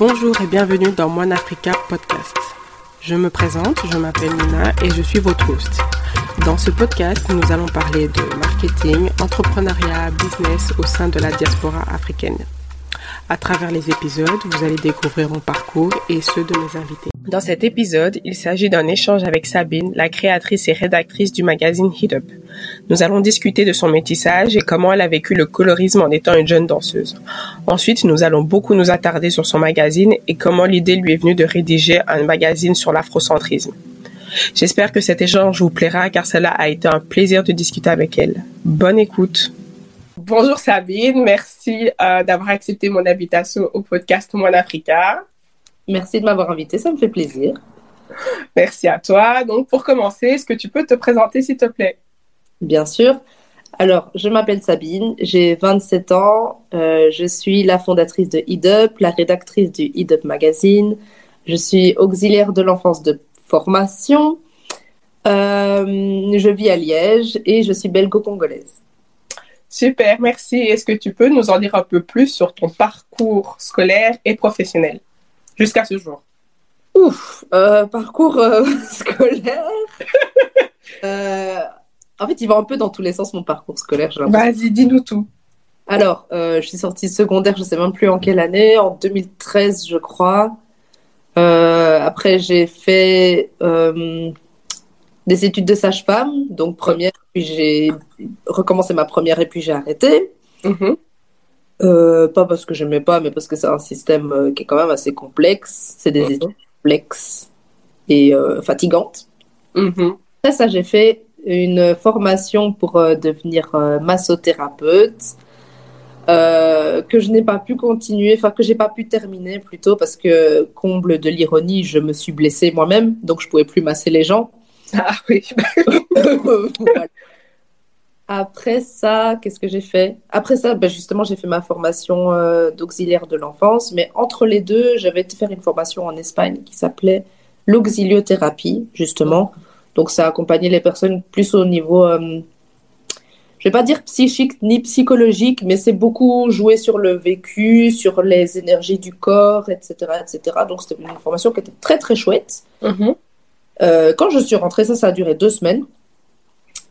Bonjour et bienvenue dans One Africa Podcast. Je me présente, je m'appelle Nina et je suis votre host. Dans ce podcast, nous allons parler de marketing, entrepreneuriat, business au sein de la diaspora africaine. À travers les épisodes, vous allez découvrir mon parcours et ceux de mes invités. Dans cet épisode, il s'agit d'un échange avec Sabine, la créatrice et rédactrice du magazine Hit Up. Nous allons discuter de son métissage et comment elle a vécu le colorisme en étant une jeune danseuse. Ensuite, nous allons beaucoup nous attarder sur son magazine et comment l'idée lui est venue de rédiger un magazine sur l'afrocentrisme. J'espère que cet échange vous plaira car cela a été un plaisir de discuter avec elle. Bonne écoute. Bonjour Sabine, merci euh, d'avoir accepté mon invitation au podcast Mon Africa. Merci de m'avoir invité, ça me fait plaisir. Merci à toi. Donc pour commencer, est-ce que tu peux te présenter s'il te plaît? Bien sûr. Alors, je m'appelle Sabine, j'ai 27 ans, euh, je suis la fondatrice de IDUP, la rédactrice du IDUP Magazine, je suis auxiliaire de l'enfance de formation, euh, je vis à Liège et je suis belgo-congolaise. Super, merci. Est-ce que tu peux nous en dire un peu plus sur ton parcours scolaire et professionnel jusqu'à ce jour? Ouf, euh, parcours euh, scolaire. Euh, en fait, il va un peu dans tous les sens mon parcours scolaire. Vas-y, dis-nous tout. Alors, je suis sortie secondaire, je sais même plus en quelle année, en 2013, je crois. après, j'ai fait des études de sage-femme, donc première, puis j'ai recommencé ma première et puis j'ai arrêté. Mm-hmm. Euh, pas parce que j'aimais pas, mais parce que c'est un système euh, qui est quand même assez complexe. C'est des mm-hmm. études complexes et euh, fatigantes. Mm-hmm. Après ça, j'ai fait une formation pour devenir massothérapeute. que je n'ai pas pu continuer, enfin que j'ai pas pu terminer plutôt parce que comble de l'ironie, je me suis blessée moi-même, donc je pouvais plus masser les gens. Ah oui. Après ça, qu'est-ce que j'ai fait? Après ça, ben justement, j'ai fait ma formation euh, d'auxiliaire de l'enfance, mais entre les deux, j'avais été faire une formation en Espagne qui s'appelait l'auxiliothérapie, justement. Donc, ça accompagnait les personnes plus au niveau, euh, je vais pas dire psychique ni psychologique, mais c'est beaucoup joué sur le vécu, sur les énergies du corps, etc., etc. Donc, c'était une formation qui était très très chouette. Mm-hmm. Euh, quand je suis rentrée, ça, ça a duré deux semaines.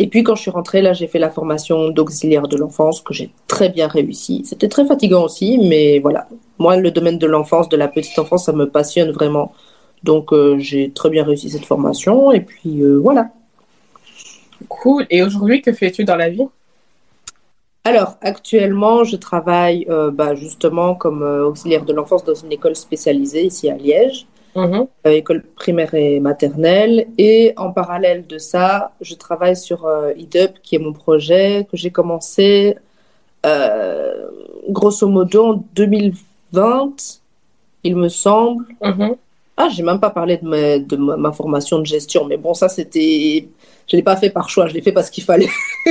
Et puis quand je suis rentrée, là, j'ai fait la formation d'auxiliaire de l'enfance que j'ai très bien réussi. C'était très fatigant aussi, mais voilà. Moi, le domaine de l'enfance, de la petite enfance, ça me passionne vraiment. Donc euh, j'ai très bien réussi cette formation et puis euh, voilà. Cool. Et aujourd'hui, que fais-tu dans la vie? Alors, actuellement, je travaille bah, justement comme auxiliaire de l'enfance dans une école spécialisée ici à Liège. Mhm. Euh, école primaire et maternelle. Et en parallèle de ça, je travaille sur euh, IDUP, qui est mon projet que j'ai commencé euh, grosso modo en 2020, il me semble. Mhm. Ah, j'ai même pas parlé de ma, de ma, formation de gestion, mais bon, ça c'était. Je l'ai pas fait par choix, je l'ai fait parce qu'il fallait.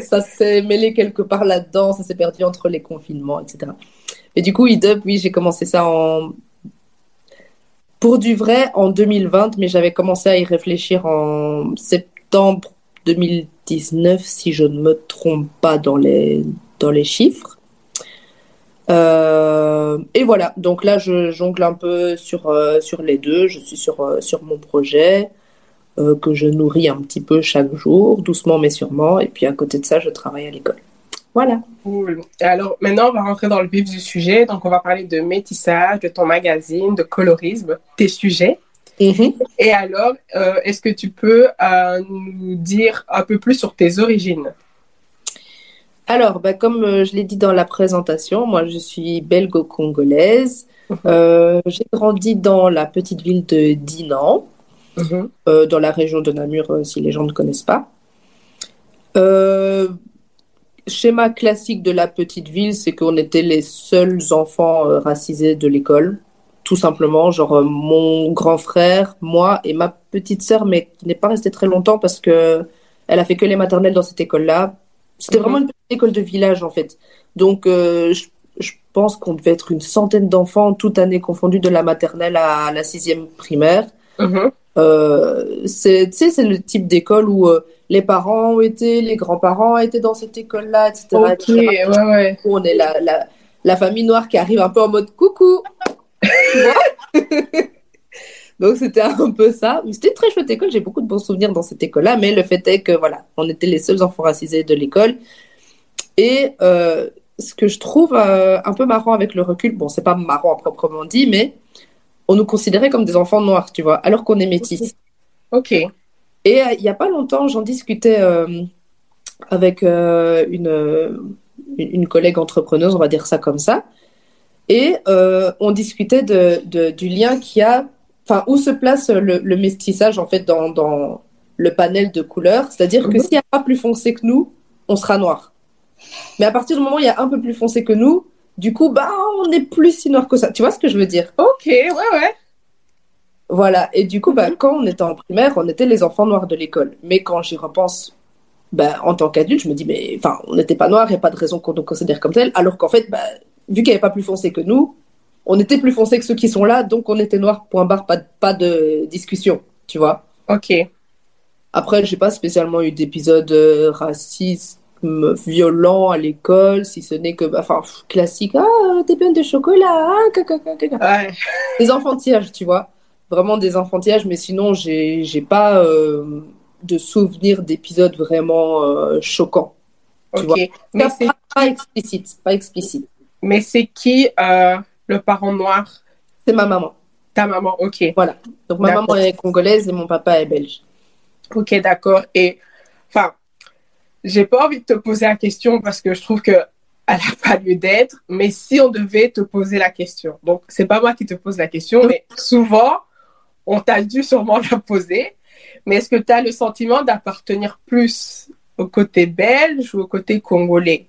ça s'est mêlé quelque part là-dedans, ça s'est perdu entre les confinements, etc. Et du coup, IDUB, oui, j'ai commencé ça en pour du vrai en 2020, mais j'avais commencé à y réfléchir en septembre 2019, si je ne me trompe pas dans les, dans les chiffres. Euh, et voilà, donc là, je jongle un peu sur, euh, sur les deux. Je suis sur, euh, sur mon projet que je nourris un petit peu chaque jour, doucement mais sûrement. Et puis à côté de ça, je travaille à l'école. Voilà. Cool. Alors maintenant, on va rentrer dans le vif du sujet. Donc, on va parler de métissage, de ton magazine, de colorisme, tes sujets. Mm-hmm. Et alors, euh, est-ce que tu peux euh, nous dire un peu plus sur tes origines? Alors, bah, comme euh, je l'ai dit dans la présentation, moi je suis belgo-congolaise. Mm-hmm. J'ai grandi dans la petite ville de Dinan, mm-hmm. dans la région de Namur, si les gens ne connaissent pas schéma classique de la petite ville, c'est qu'on était les seuls enfants euh, racisés de l'école. Tout simplement, genre euh, mon grand frère, moi et ma petite sœur, mais qui n'est pas restée très longtemps parce que elle a fait que les maternelles dans cette école-là. C'était mhm. vraiment une petite école de village en fait. Donc euh, je, pense qu'on devait être une centaine d'enfants, toute année confondue, de la maternelle à la sixième primaire. C'est c'est le type d'école où les parents ont été, les grands-parents étaient dans cette école-là, etc. Ok, Ouais, ouais. On est la, la famille noire qui arrive un peu en mode coucou. Donc c'était un peu ça. C'était une très chouette école, j'ai beaucoup de bons souvenirs dans cette école-là, mais le fait est que voilà, on était les seuls enfants racisés de l'école. Et euh, ce que je trouve euh, un peu marrant avec le recul, bon, c'est pas marrant à proprement dit, mais on nous considérait comme des enfants noirs, tu vois, alors qu'on est métis. Ok. Et euh, il y a pas longtemps, j'en discutais avec une, une collègue entrepreneuse, on va dire ça comme ça, et on discutait de, de, du lien qu'il y a enfin, où se place le, le, mestissage en fait dans, dans le panel de couleurs C'est-à-dire que mhm. s'il n'y a pas plus foncé que nous, on sera noir. Mais à partir du moment où il y a un peu plus foncé que nous, du coup, bah, on n'est plus si noir que ça. Tu vois ce que je veux dire? Ok, ouais, ouais. Voilà. Et du coup, bah, mhm. quand on était en primaire, on était les enfants noirs de l'école. Mais quand j'y repense, bah, en tant qu'adulte, je me dis, mais enfin, on n'était pas noirs, il n'y a pas de raison qu'on nous considère comme tel. Alors qu'en fait, bah, vu qu'il n'y avait pas plus foncé que nous, on était plus foncé que ceux qui sont là, donc on était noir, point barre, pas, pas de discussion, tu vois. Ok. Après, j'ai pas spécialement eu d'épisodes euh, racisme violent à l'école, si ce n'est que, bah, enfin, classique, ah, t'es pleine de chocolat, ah, ouais. Des enfantillages, tu vois. Vraiment des enfantillages, mais sinon, j'ai, j'ai pas euh, de souvenirs d'épisodes vraiment euh, choquants. Tu vois? Mais c'est pas, explicite, pas explicite. Mais c'est qui le parent noir? C'est ma maman. Ta maman, ok. Voilà. Donc ma maman est congolaise et mon papa est belge. Ok, d'accord. Et enfin, j'ai pas envie de te poser la question parce que je trouve que elle n'a pas lieu d'être. Mais si on devait te poser la question, donc c'est pas moi qui te pose la question, mais souvent on t'a dû sûrement la poser. Mais est-ce que tu as le sentiment d'appartenir plus au côté belge ou au côté congolais?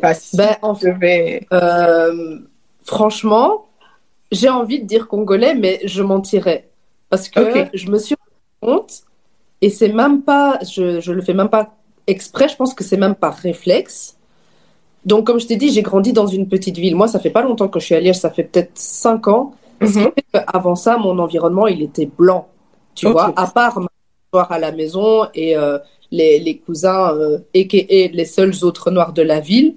Ben, en fait, euh, franchement, j'ai envie de dire congolais, mais je mentirais. Parce que je me suis rendu compte, et c'est même pas, je, je le fais même pas exprès, je pense que c'est même par réflexe. Donc, comme je t'ai dit, j'ai grandi dans une petite ville. Moi, ça fait pas longtemps que je suis à Liège, ça fait peut-être 5 ans. Mhm. Avant ça, mon environnement, il était blanc. Tu vois, à part ma à la maison et euh, les, les, cousins, euh, et les seuls autres noirs de la ville.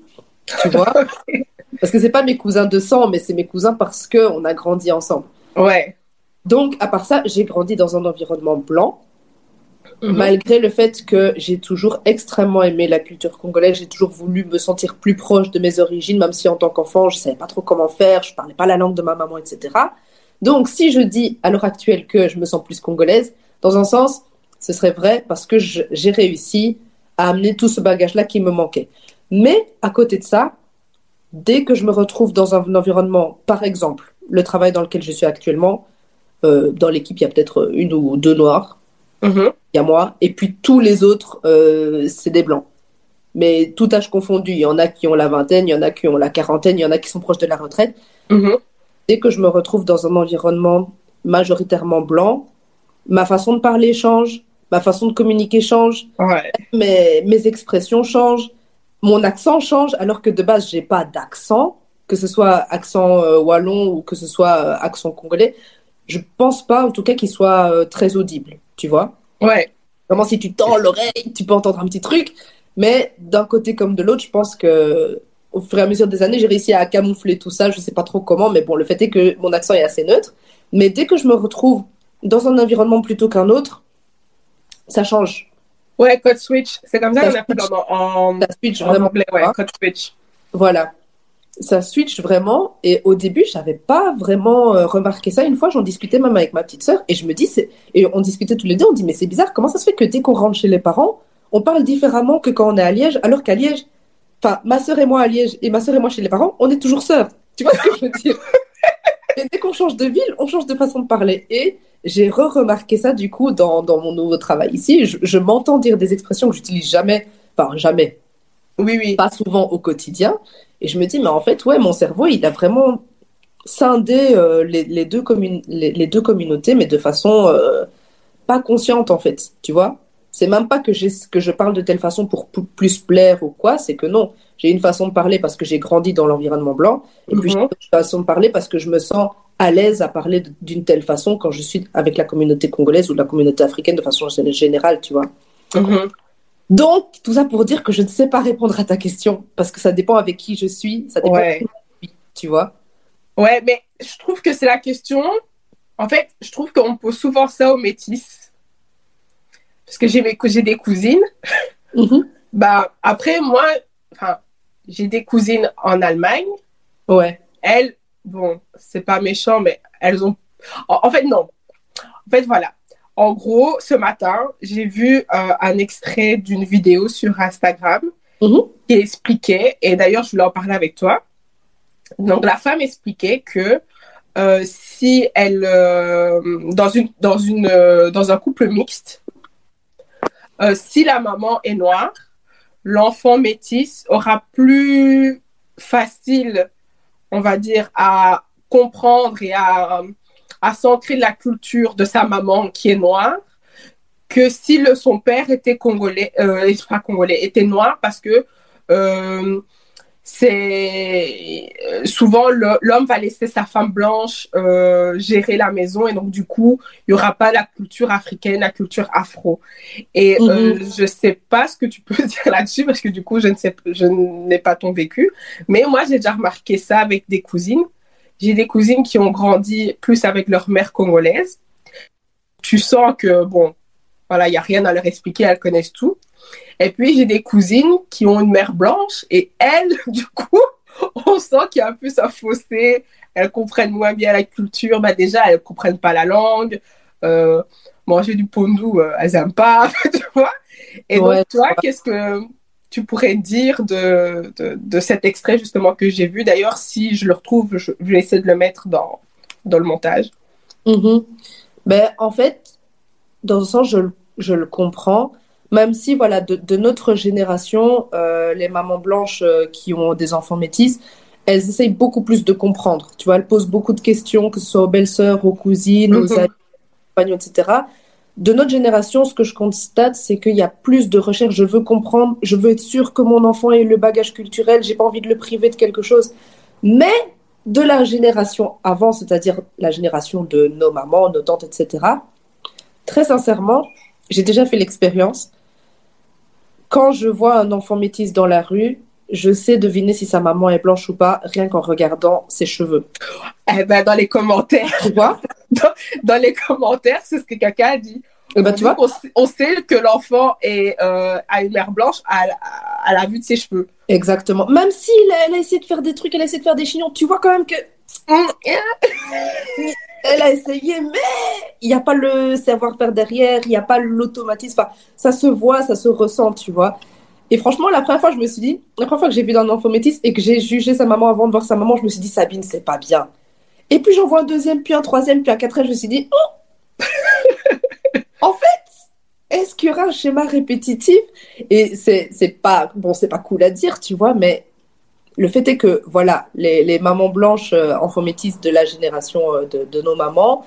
Tu vois Parce que c'est pas mes cousins de sang, mais c'est mes cousins parce que on a grandi ensemble. Ouais. Donc, à part ça, j'ai grandi dans un environnement blanc. Mhm. Malgré le fait que j'ai toujours extrêmement aimé la culture congolaise, j'ai toujours voulu me sentir plus proche de mes origines, même si en tant qu'enfant, je savais pas trop comment faire, je parlais pas la langue de ma maman, etc. Donc, si je dis à l'heure actuelle que je me sens plus congolaise, dans un sens, ce serait vrai parce que j'ai réussi à amener tout ce bagage-là qui me manquait. Mais à côté de ça, dès que je me retrouve dans un environnement, par exemple, le travail dans lequel je suis actuellement, euh, dans l'équipe, il y a peut-être une ou deux noirs. Mm-hmm. Il y a moi. Et puis tous les autres, euh, c'est des blancs. Mais tout âge confondu. Il y en a qui ont la vingtaine, il y en a qui ont la quarantaine, il y en a qui sont proches de la retraite. Mm-hmm. Dès que je me retrouve dans un environnement majoritairement blanc, ma façon de parler change, ma façon de communiquer change, mes, mes expressions changent mon accent change alors que de base j'ai pas d'accent, que ce soit accent euh, wallon ou que ce soit euh, accent congolais. Je pense pas en tout cas qu'il soit euh, très audible, tu vois. Ouais. Vraiment si tu tends l'oreille, tu peux entendre un petit truc, mais d'un côté comme de l'autre, je pense que au fur et à mesure des années, j'ai réussi à camoufler tout ça, je sais pas trop comment, mais bon, le fait est que mon accent est assez neutre. Mais dès que je me retrouve dans un environnement plutôt qu'un autre, ça change. Ouais, code switch. C'est comme ça, qu'on appelle en, ça switch vraiment. Anglais, ouais, code switch. Voilà. Ça switch vraiment. Et au début, j'avais pas vraiment euh, remarqué ça. Une fois, j'en discutais même avec ma petite sœur. Et je me dis, et on discutait tous les deux, on dit, mais c'est bizarre, comment ça se fait que dès qu'on rentre chez les parents, on parle différemment que quand on est à Liège, alors qu'à Liège, enfin, ma sœur et moi à Liège et ma sœur et moi chez les parents, on est toujours sœurs. Tu vois ce que je veux dire? Et dès qu'on change de ville, on change de façon de parler. Et j'ai re-remarqué ça du coup dans, dans, mon nouveau travail ici. Je, m'entends dire des expressions que j'utilise jamais, enfin jamais, oui, oui, pas souvent au quotidien. Et je me dis, mais en fait, ouais, mon cerveau, il a vraiment scindé euh, les, les, deux les, deux communautés, mais de façon euh, pas consciente en fait, tu vois. C'est même pas que, que je parle de telle façon pour plus plaire ou quoi, c'est que non, j'ai une façon de parler parce que j'ai grandi dans l'environnement blanc, et puis j'ai mhm. une façon de parler parce que je me sens à l'aise à parler d'une telle façon quand je suis avec la communauté congolaise ou la communauté africaine de façon générale, tu vois. Mhm. Donc, tout ça pour dire que je ne sais pas répondre à ta question, parce que ça dépend avec qui je suis, ça dépend Ouais. de qui, tu vois. Ouais, mais je trouve que c'est la question. En fait, je trouve qu'on pose souvent ça aux métis. Parce que j'ai des cousines. Mhm. Bah, après, moi, j'ai des cousines en Allemagne. Ouais. Elles, bon, c'est pas méchant, mais elles ont. En, en fait, non. En fait, voilà. En gros, ce matin, j'ai vu euh, un extrait d'une vidéo sur Instagram Mhm. qui expliquait, et d'ailleurs, je voulais en parler avec toi. Donc, la femme expliquait que euh, si elle, euh, dans, une, dans, une, dans un couple mixte, si la maman est noire, l'enfant métis aura plus facile, on va dire, à comprendre et à, à s'ancrer de la culture de sa maman qui est noire que si le, son père était congolais, euh, pas congolais, était noir parce que euh, c'est souvent l'homme va laisser sa femme blanche euh, gérer la maison et donc du coup il y aura pas la culture africaine, la culture afro. Et euh, Mhm. je sais pas ce que tu peux dire là-dessus parce que du coup je ne sais, je n'ai pas ton vécu, mais moi j'ai déjà remarqué ça avec des cousines. J'ai des cousines qui ont grandi plus avec leur mère congolaise. Tu sens que bon, voilà, il y a rien à leur expliquer, elles connaissent tout. Et puis j'ai des cousines qui ont une mère blanche et elles, du coup, on sent qu'il y a un peu ça fossé. Elles comprennent moins bien la culture. Bah déjà, elles comprennent pas la langue. Euh, manger du pondou, euh, elles aiment pas, tu vois. Et Ouais, donc toi, qu'est-ce que tu pourrais dire de, de, de cet extrait justement que j'ai vu D'ailleurs, si je le retrouve, je, je vais essayer de le mettre dans, dans le montage. Mhm. Ben, en fait, dans un sens, je, le- je le comprends. Même si, voilà, de, de notre génération, euh, les mamans blanches euh, qui ont des enfants métis, elles essayent beaucoup plus de comprendre. Tu vois, elles posent beaucoup de questions, que ce soit aux belles-sœurs, aux cousines, aux Mhm. amis, aux compagnons, etc. De notre génération, ce que je constate, c'est qu'il y a plus de recherche. Je veux comprendre, je veux être sûre que mon enfant ait le bagage culturel, j'ai pas envie de le priver de quelque chose. Mais de la génération avant, c'est-à-dire la génération de nos mamans, nos tantes, etc., très sincèrement, j'ai déjà fait l'expérience. Quand je vois un enfant métis dans la rue, je sais deviner si sa maman est blanche ou pas, rien qu'en regardant ses cheveux. Eh ben, dans les commentaires, Tu vois? Dans les commentaires, c'est ce que quelqu'un a dit. Eh ben, tu vois? on, sait- on sait que l'enfant est, euh, a une mère blanche à, à- à la vue de ses cheveux. Exactement. Même si elle a essayé de faire des trucs, elle a essayé de faire des chignons, tu vois quand même que Hum, elle a essayé, mais il n'y a pas le savoir-faire derrière, il n'y a pas l'automatisme. Enfin, ça se voit, ça se ressent, tu vois. Et franchement, la première fois, je me suis dit, la première fois que j'ai vu un enfant métis et que j'ai jugé sa maman avant de voir sa maman, je me suis dit, Sabine, c'est pas bien. Et puis j'en vois un deuxième, puis un troisième, puis un quatrième, je me suis dit, oh! En fait, est-ce qu'il y aura un schéma répétitif? Et c'est pas, bon, c'est pas cool à dire, tu vois, mais le fait est que, voilà, les, les mamans blanches, euh, enfants métis de la génération euh, de, de nos mamans,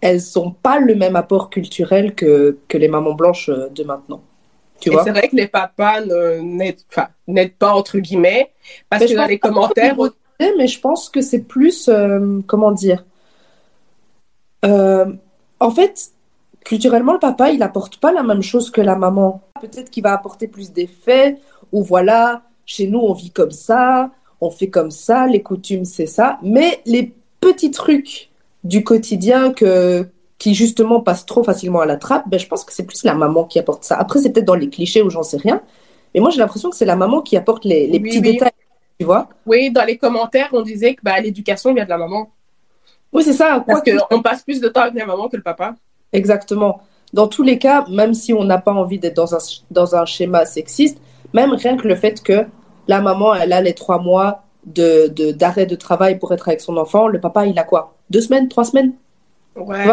elles n'ont pas le même apport culturel que, que les mamans blanches euh, de maintenant. Tu Et vois? c'est vrai que les papas n'aident pas, entre guillemets, parce Mais que dans les commentaires, mais je pense que c'est plus, euh, comment dire, Euh, en fait, culturellement, le papa, il apporte pas la même chose que la maman. Peut-être qu'il va apporter plus d'effets, ou voilà, chez nous, on vit comme ça, on fait comme ça, les coutumes, c'est ça. Mais les petits trucs du quotidien que, qui justement passent trop facilement à la trappe, ben, je pense que c'est plus la maman qui apporte ça. Après, c'est peut-être dans les clichés ou j'en sais rien. Mais moi, j'ai l'impression que c'est la maman qui apporte les, les Oui, petits oui. détails, tu vois? oui, dans les commentaires, on disait que bah, l'éducation vient de la maman. Oui, c'est ça. Parce que- qu'on passe plus de temps avec la maman que le papa. Exactement. Dans tous les cas, même si on n'a pas envie d'être dans un, dans un schéma sexiste, même rien que le fait que la maman, elle a les trois mois de, de- d'arrêt de travail pour être avec son enfant, le papa, il a quoi? Deux semaines, trois semaines? Ouais.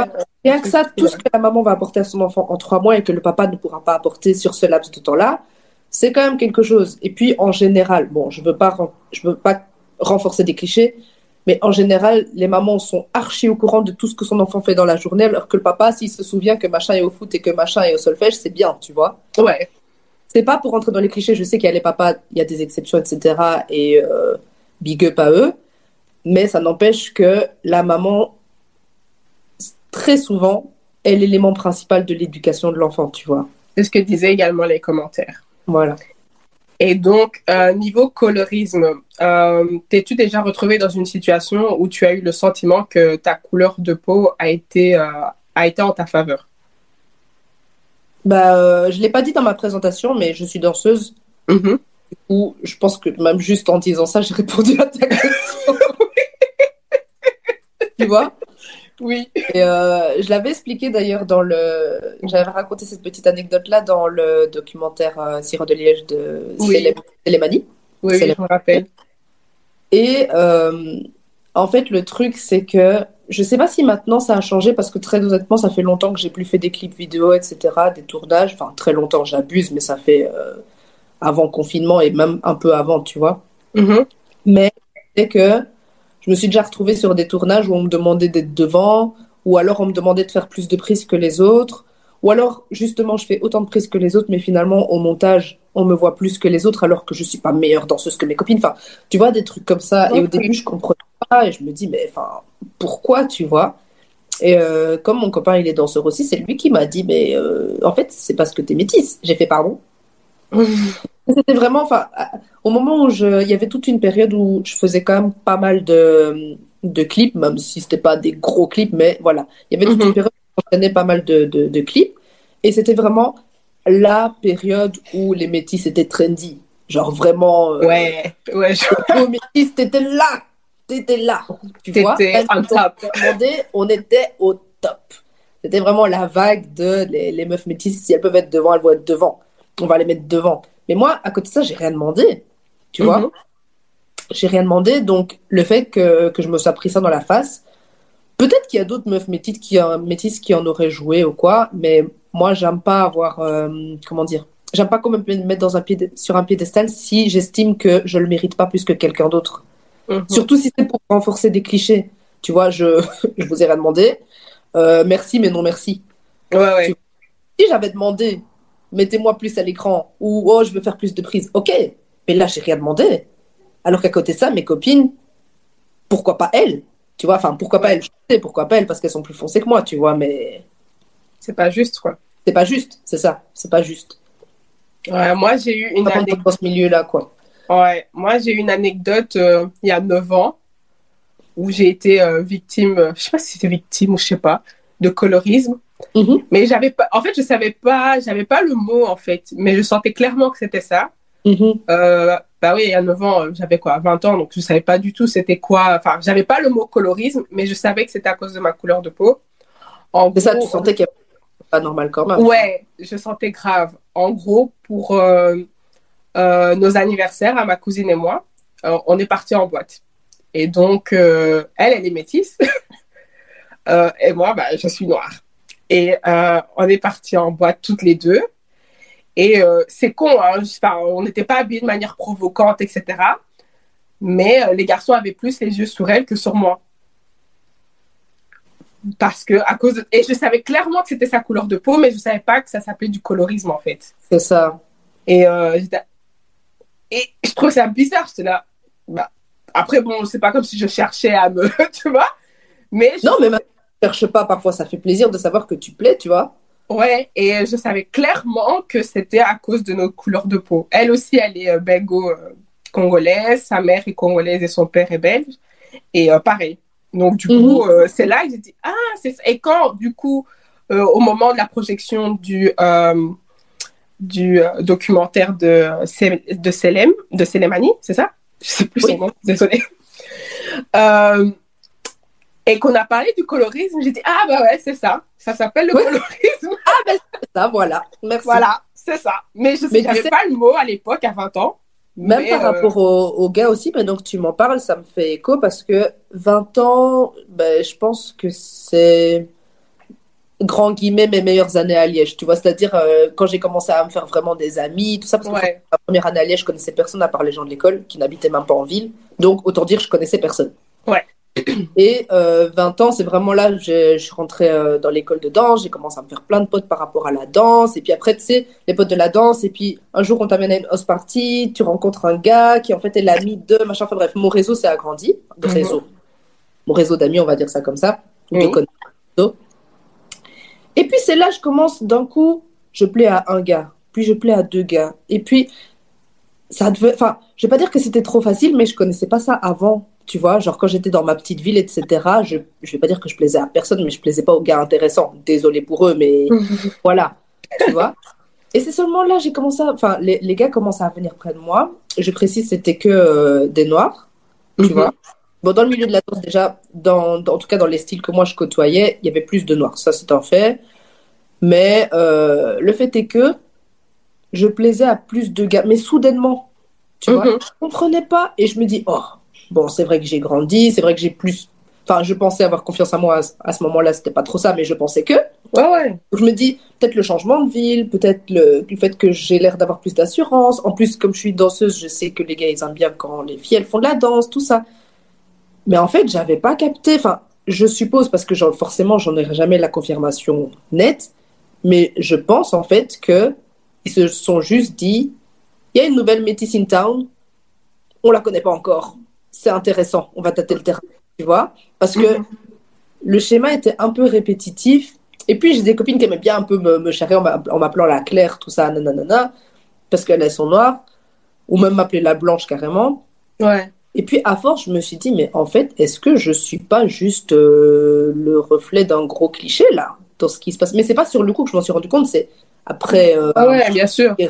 Rien que ça, tout ce que la maman va apporter à son enfant en trois mois et que le papa ne pourra pas apporter sur ce laps de temps-là, c'est quand même quelque chose. Et puis, en général, bon, je veux pas, je veux pas renforcer des clichés, mais en général, les mamans sont archi au courant de tout ce que son enfant fait dans la journée, alors que le papa, s'il se souvient que machin est au foot et que machin est au solfège, c'est bien, tu vois. Ouais. C'est pas pour rentrer dans les clichés, je sais qu'il y a les papas, il y a des exceptions, etc. Et euh, big up à eux. Mais ça n'empêche que la maman, très souvent, est l'élément principal de l'éducation de l'enfant, tu vois. C'est ce que disaient également les commentaires. Voilà. Et donc, euh, niveau colorisme, euh, t'es-tu déjà retrouvé dans une situation où tu as eu le sentiment que ta couleur de peau a été, euh, a été en ta faveur? Bah, je l'ai pas dit dans ma présentation, mais je suis danseuse. Mhm. Ou je pense que même juste en disant ça, j'ai répondu à ta question. tu vois? Oui. Et euh, je l'avais expliqué d'ailleurs dans le. J'avais raconté cette petite anecdote-là dans le documentaire euh, Sirop de Liège de Oui. Célé- Célémanie. Oui, oui, je me rappelle. Et euh, en fait, le truc, c'est que je sais pas si maintenant ça a changé parce que très honnêtement, ça fait longtemps que j'ai plus fait des clips vidéo, etc., des tournages. Enfin, très longtemps, j'abuse, mais ça fait euh, avant confinement et même un peu avant, tu vois. Mhm. Mais c'est que je me suis déjà retrouvée sur des tournages où on me demandait d'être devant, ou alors on me demandait de faire plus de prises que les autres, ou alors justement je fais autant de prises que les autres, mais finalement au montage on me voit plus que les autres alors que je suis pas meilleure danseuse que mes copines. Enfin, tu vois des trucs comme ça. Et au début je comprenais pas et je me dis mais enfin pourquoi tu vois? Et euh, comme mon copain il est danseur aussi, c'est lui qui m'a dit mais euh, en fait c'est parce que t'es métisse. J'ai fait pardon. C'était vraiment, enfin, au moment où je, il y avait toute une période où je faisais quand même pas mal de, de clips, même si c'était pas des gros clips, mais voilà, il y avait toute Mhm. une période où j'enchaînais pas mal de, de, de clips, et c'était vraiment la période où les métis étaient trendy, genre vraiment, euh, Ouais, ouais, je- les métis, t'étais là, t'étais là, tu vois, T'étais Même on top. on était au top. C'était vraiment la vague de les, les meufs métisses, si elles peuvent être devant, elles vont être devant. On va les mettre devant. Mais moi, à côté de ça, j'ai rien demandé. Tu vois Mhm. J'ai rien demandé. Donc, le fait que, que je me sois pris ça dans la face, peut-être qu'il y a d'autres meufs métisses qui, en- métisses qui en auraient joué ou quoi, mais moi, j'aime pas avoir. euh, comment dire J'aime pas quand même me mettre dans un pied sur un piédestal si j'estime que je le mérite pas plus que quelqu'un d'autre. Mhm. Surtout si c'est pour renforcer des clichés. Tu vois, je, je vous ai rien demandé. Euh, merci, mais non merci. Ouais, ouais. Si j'avais demandé, mettez-moi plus à l'écran, ou oh, je veux faire plus de prises, ok. Mais là, j'ai rien demandé. Alors qu'à côté de ça, mes copines, pourquoi pas elles Tu vois, enfin, pourquoi pas elles Je sais pourquoi pas elles, parce qu'elles sont plus foncées que moi, tu vois, mais C'est pas juste, quoi. c'est pas juste, c'est ça, c'est pas juste. Ouais, moi, j'ai eu une anecdote. dans ce milieu-là, quoi. Ouais, moi j'ai eu une anecdote euh, il y a 9 ans où j'ai été euh, victime, euh, je sais pas si c'était victime ou je sais pas, de colorisme. Mhm. Mais j'avais pas, en fait, je savais pas, j'avais pas le mot en fait, mais je sentais clairement que c'était ça. Mhm. Euh, bah oui, il y a 9 ans, euh, j'avais quoi, 20 ans, donc je savais pas du tout c'était quoi, enfin, j'avais pas le mot colorisme, mais je savais que c'était à cause de ma couleur de peau. En ça, gros, tu sentais qu'il y avait pas normal quand même. Ouais, je sentais grave. En gros, pour euh, euh, nos anniversaires, à ma cousine et moi, on est partis en boîte. Et donc, elle, elle est métisse. Et moi, bah, je suis noire. Et euh, on est partis en boîte toutes les deux. Et euh, c'est con, hein, enfin, on n'était pas habillés de manière provocante, etc. Mais euh, les garçons avaient plus les yeux sur elle que sur moi. Parce que, à cause de... Et je savais clairement que c'était sa couleur de peau, mais je savais pas que ça s'appelait du colorisme, en fait. C'est ça. Et, je trouvais ça bizarre. J'étais là. Bah, après, bon, c'est pas comme si je cherchais à me. tu vois Mais je- Non, mais même, cherche pas, parfois ça fait plaisir de savoir que tu plais, tu vois. Ouais, et je savais clairement que c'était à cause de notre couleur de peau. Elle aussi, elle est euh, belgo-congolaise, sa mère est congolaise et son père est belge. Et euh, pareil. Donc, du coup, euh, c'est là que j'ai dit, ah, c'est ça. Et quand, du coup, euh, au moment de la projection du, euh, du euh, documentaire de, de Selem, de Selemani, c'est ça? Je sais plus Oui. son nom, désolée. Et qu'on a parlé du colorisme, j'ai dit, ah, bah ouais, c'est ça. Ça s'appelle le Oui. colorisme. Ça, voilà. Merci. Voilà, c'est ça. Mais je Mais n'avais sais- pas le mot à l'époque, à 20 ans. Même Mais, par euh, rapport au, au gars aussi, maintenant que tu m'en parles, ça me fait écho parce que 20 ans, ben, je pense que c'est grand guillemets mes meilleures années à Liège. Tu vois, c'est-à-dire euh, quand j'ai commencé à me faire vraiment des amis, tout ça, parce que Ouais, la première année à Liège, je connaissais personne à part les gens de l'école qui n'habitaient même pas en ville. Donc, autant dire, je connaissais personne. Ouais. Et euh, 20 ans, c'est vraiment là, je, je suis rentrée euh, dans l'école de danse, j'ai commencé à me faire plein de potes par rapport à la danse. Et puis après, tu sais, les potes de la danse. Et puis un jour, on t'amène à une house party, tu rencontres un gars qui en fait est l'ami de machin. Enfin bref, mon réseau s'est agrandi. De Mhm. réseau. Mon réseau d'amis, on va dire ça comme ça. de Oui. connaissances. Et puis c'est là, je commence d'un coup, je plais à un gars, puis je plais à deux gars. Et puis, ça devait. Enfin, je vais pas dire que c'était trop facile, mais je connaissais pas ça avant. Tu vois, genre quand j'étais dans ma petite ville, etc., je, je vais pas dire que je plaisais à personne, mais je plaisais pas aux gars intéressants. Désolée pour eux, mais voilà. Tu vois Et c'est seulement là, j'ai commencé à. Enfin, les, les, gars commencent à venir près de moi. Je précise, c'était que euh, des noirs. Tu mhm. vois Bon, dans le milieu de la danse, déjà, dans, en tout cas dans les styles que moi je côtoyais, il y avait plus de noirs. Ça, c'est un fait. Mais euh, le fait est que je plaisais à plus de gars. Mais soudainement, tu vois, mhm. je comprenais pas. Et je me dis, oh, bon, c'est vrai que j'ai grandi, c'est vrai que j'ai plus. Enfin, je pensais avoir confiance en moi à, ce moment-là, c'était pas trop ça, mais je pensais que. Ouais, ouais. Je me dis, peut-être le changement de ville, peut-être le, le, fait que j'ai l'air d'avoir plus d'assurance. En plus, comme je suis danseuse, je sais que les gars, ils aiment bien quand les filles, elles font de la danse, tout ça. Mais en fait, j'avais pas capté. Enfin, je suppose, parce que forcément, j'en ai jamais la confirmation nette, mais je pense en fait que ils se sont juste dit il y a une nouvelle métisse in town, on la connaît pas encore. C'est intéressant, on va tâter le terrain, tu vois Parce que le schéma était un peu répétitif. Et puis, j'ai des copines qui aimaient bien un peu me, me charrer en m'appelant la Claire, tout ça, nanana, parce qu'elles sont noires, ou même m'appeler la Blanche carrément. Ouais. Et puis, à force, je me suis dit, mais en fait, est-ce que je suis pas juste euh, le reflet d'un gros cliché, là, dans ce qui se passe? Mais c'est pas sur le coup que je m'en suis rendu compte, c'est après. Euh, ah ouais, bien sûr. Et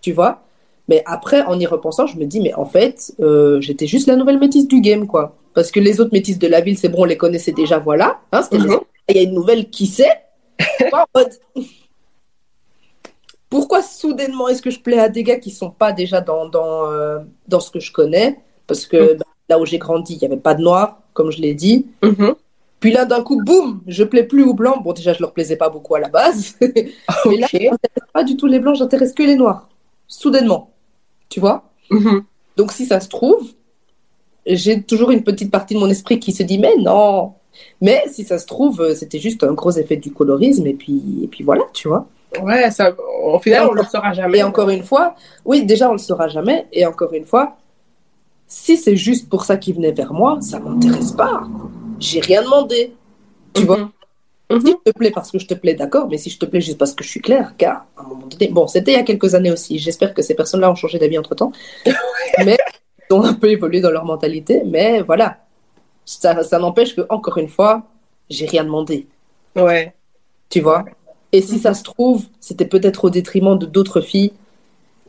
tu vois Mais après, en y repensant, je me dis, mais en fait, euh, j'étais juste la nouvelle métisse du game, quoi. Parce que les autres métisses de la ville, c'est bon, on les connaissait déjà, voilà. Hein, mhm. Il y a une nouvelle qui sait. Pourquoi soudainement est-ce que je plais à des gars qui sont pas déjà dans, dans, euh, dans ce que je connais? Parce que mhm. bah, là où j'ai grandi, il n'y avait pas de noir, comme je l'ai dit. Mhm. Puis là, d'un coup, boum, je plais plus aux blancs. Bon, déjà, je leur plaisais pas beaucoup à la base. Mais là, je pas du tout les blancs, j'intéresse que les noirs. Soudainement. Tu vois? Mhm. Donc, si ça se trouve, j'ai toujours une petite partie de mon esprit qui se dit, mais non. Mais si ça se trouve, c'était juste un gros effet du colorisme. Et puis, et puis voilà, tu vois. Ouais, ça, au final, on ne le saura jamais. Et encore une fois, oui, déjà, on le saura jamais. Et encore une fois, si c'est juste pour ça qu'il venait vers moi, ça m'intéresse pas j'ai rien demandé. Tu vois? Mhm. Mhm. Si je te plais parce que je te plais, d'accord, mais si je te plais juste parce que je suis claire, car à un moment donné, bon, c'était il y a quelques années aussi, j'espère que ces personnes-là ont changé d'avis entre temps, mais ils ont un peu évolué dans leur mentalité, mais voilà, ça, ça n'empêche que, encore une fois, j'ai rien demandé. Ouais. Tu vois? Et si ça se trouve, c'était peut-être au détriment de d'autres filles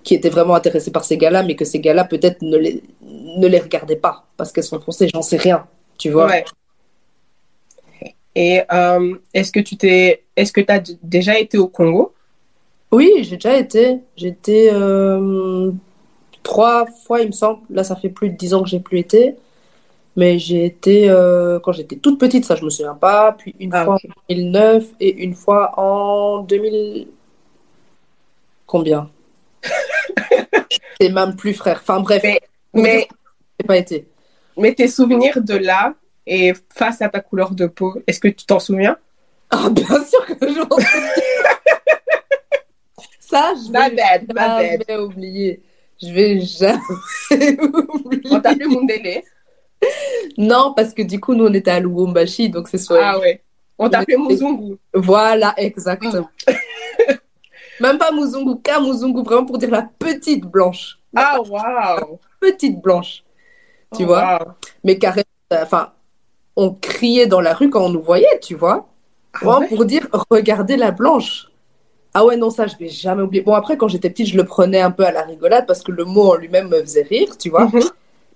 qui étaient vraiment intéressées par ces gars-là, mais que ces gars-là peut-être ne les, ne les regardaient pas parce qu'elles sont foncées, j'en sais rien. Tu vois? Ouais. Et euh, est-ce que tu t'es, est-ce que tu as déjà été au Congo? Oui, j'ai déjà été. J'étais euh, trois fois, il me semble. Là, ça fait plus de dix ans que j'ai plus été. Mais j'ai été euh, quand j'étais toute petite, ça je me souviens pas. Puis une ah, fois en 2009 et une fois en 2000. Combien? C'est même plus frère. Enfin bref. Mais, mais... pas été. Mais tes souvenirs de là, et face à ta couleur de peau. Est-ce que tu t'en souviens? Ah, bien sûr que je m'en souviens. Ça, je vais jamais oublier. Je vais jamais oublier. On t'appelait Mundele Non, parce que du coup, nous, on était à Lubumbashi, donc c'est soit... Ah ouais. On t'appelait Muzungu. Voilà, exactement. Même pas Muzungu, qu'à Muzungu, vraiment pour dire la petite blanche. Ah, waouh Petite blanche. Tu oh, vois? Mais carrément, enfin, on criait dans la rue quand on nous voyait, tu vois. Ah pour dire, regardez la blanche. Ah ouais, non, ça, je vais jamais oublier. Bon, après, quand j'étais petite, je le prenais un peu à la rigolade parce que le mot en lui-même me faisait rire, tu vois. Mhm.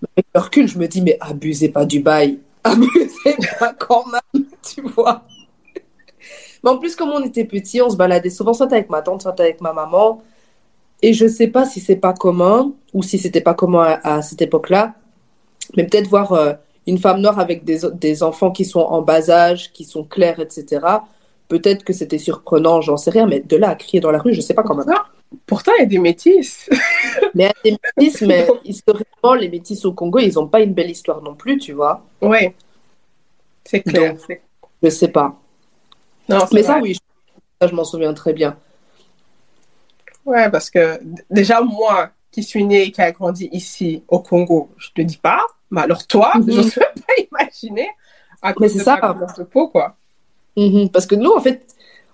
Mais avec le recul, je me dis, mais abusez pas du bail. Abusez pas quand même, tu vois. Mais en plus, comme on était petit, on se baladait souvent soit avec ma tante, soit avec ma maman. Et je sais pas si c'est pas commun ou si c'était pas commun à, cette époque-là. Mais peut-être voir euh, une femme noire avec des, des enfants qui sont en bas âge, qui sont clairs, etc. Peut-être que c'était surprenant, j'en sais rien, mais de là à crier dans la rue, je sais pas comment. Pourtant, il y a des métis. mais il y a des métis, mais historiquement, les métis au Congo, ils n'ont pas une belle histoire non plus, tu vois. Oui, c'est clair. Donc, je sais pas. Non, mais ça, oui, je, je m'en souviens très bien. Ouais, parce que déjà, moi, qui suis née et qui a grandi ici au Congo, je te dis pas, mais alors toi, je ne peux pas imaginer à Mais c'est ça, de peau, quoi. Mhm. Parce que nous, en fait,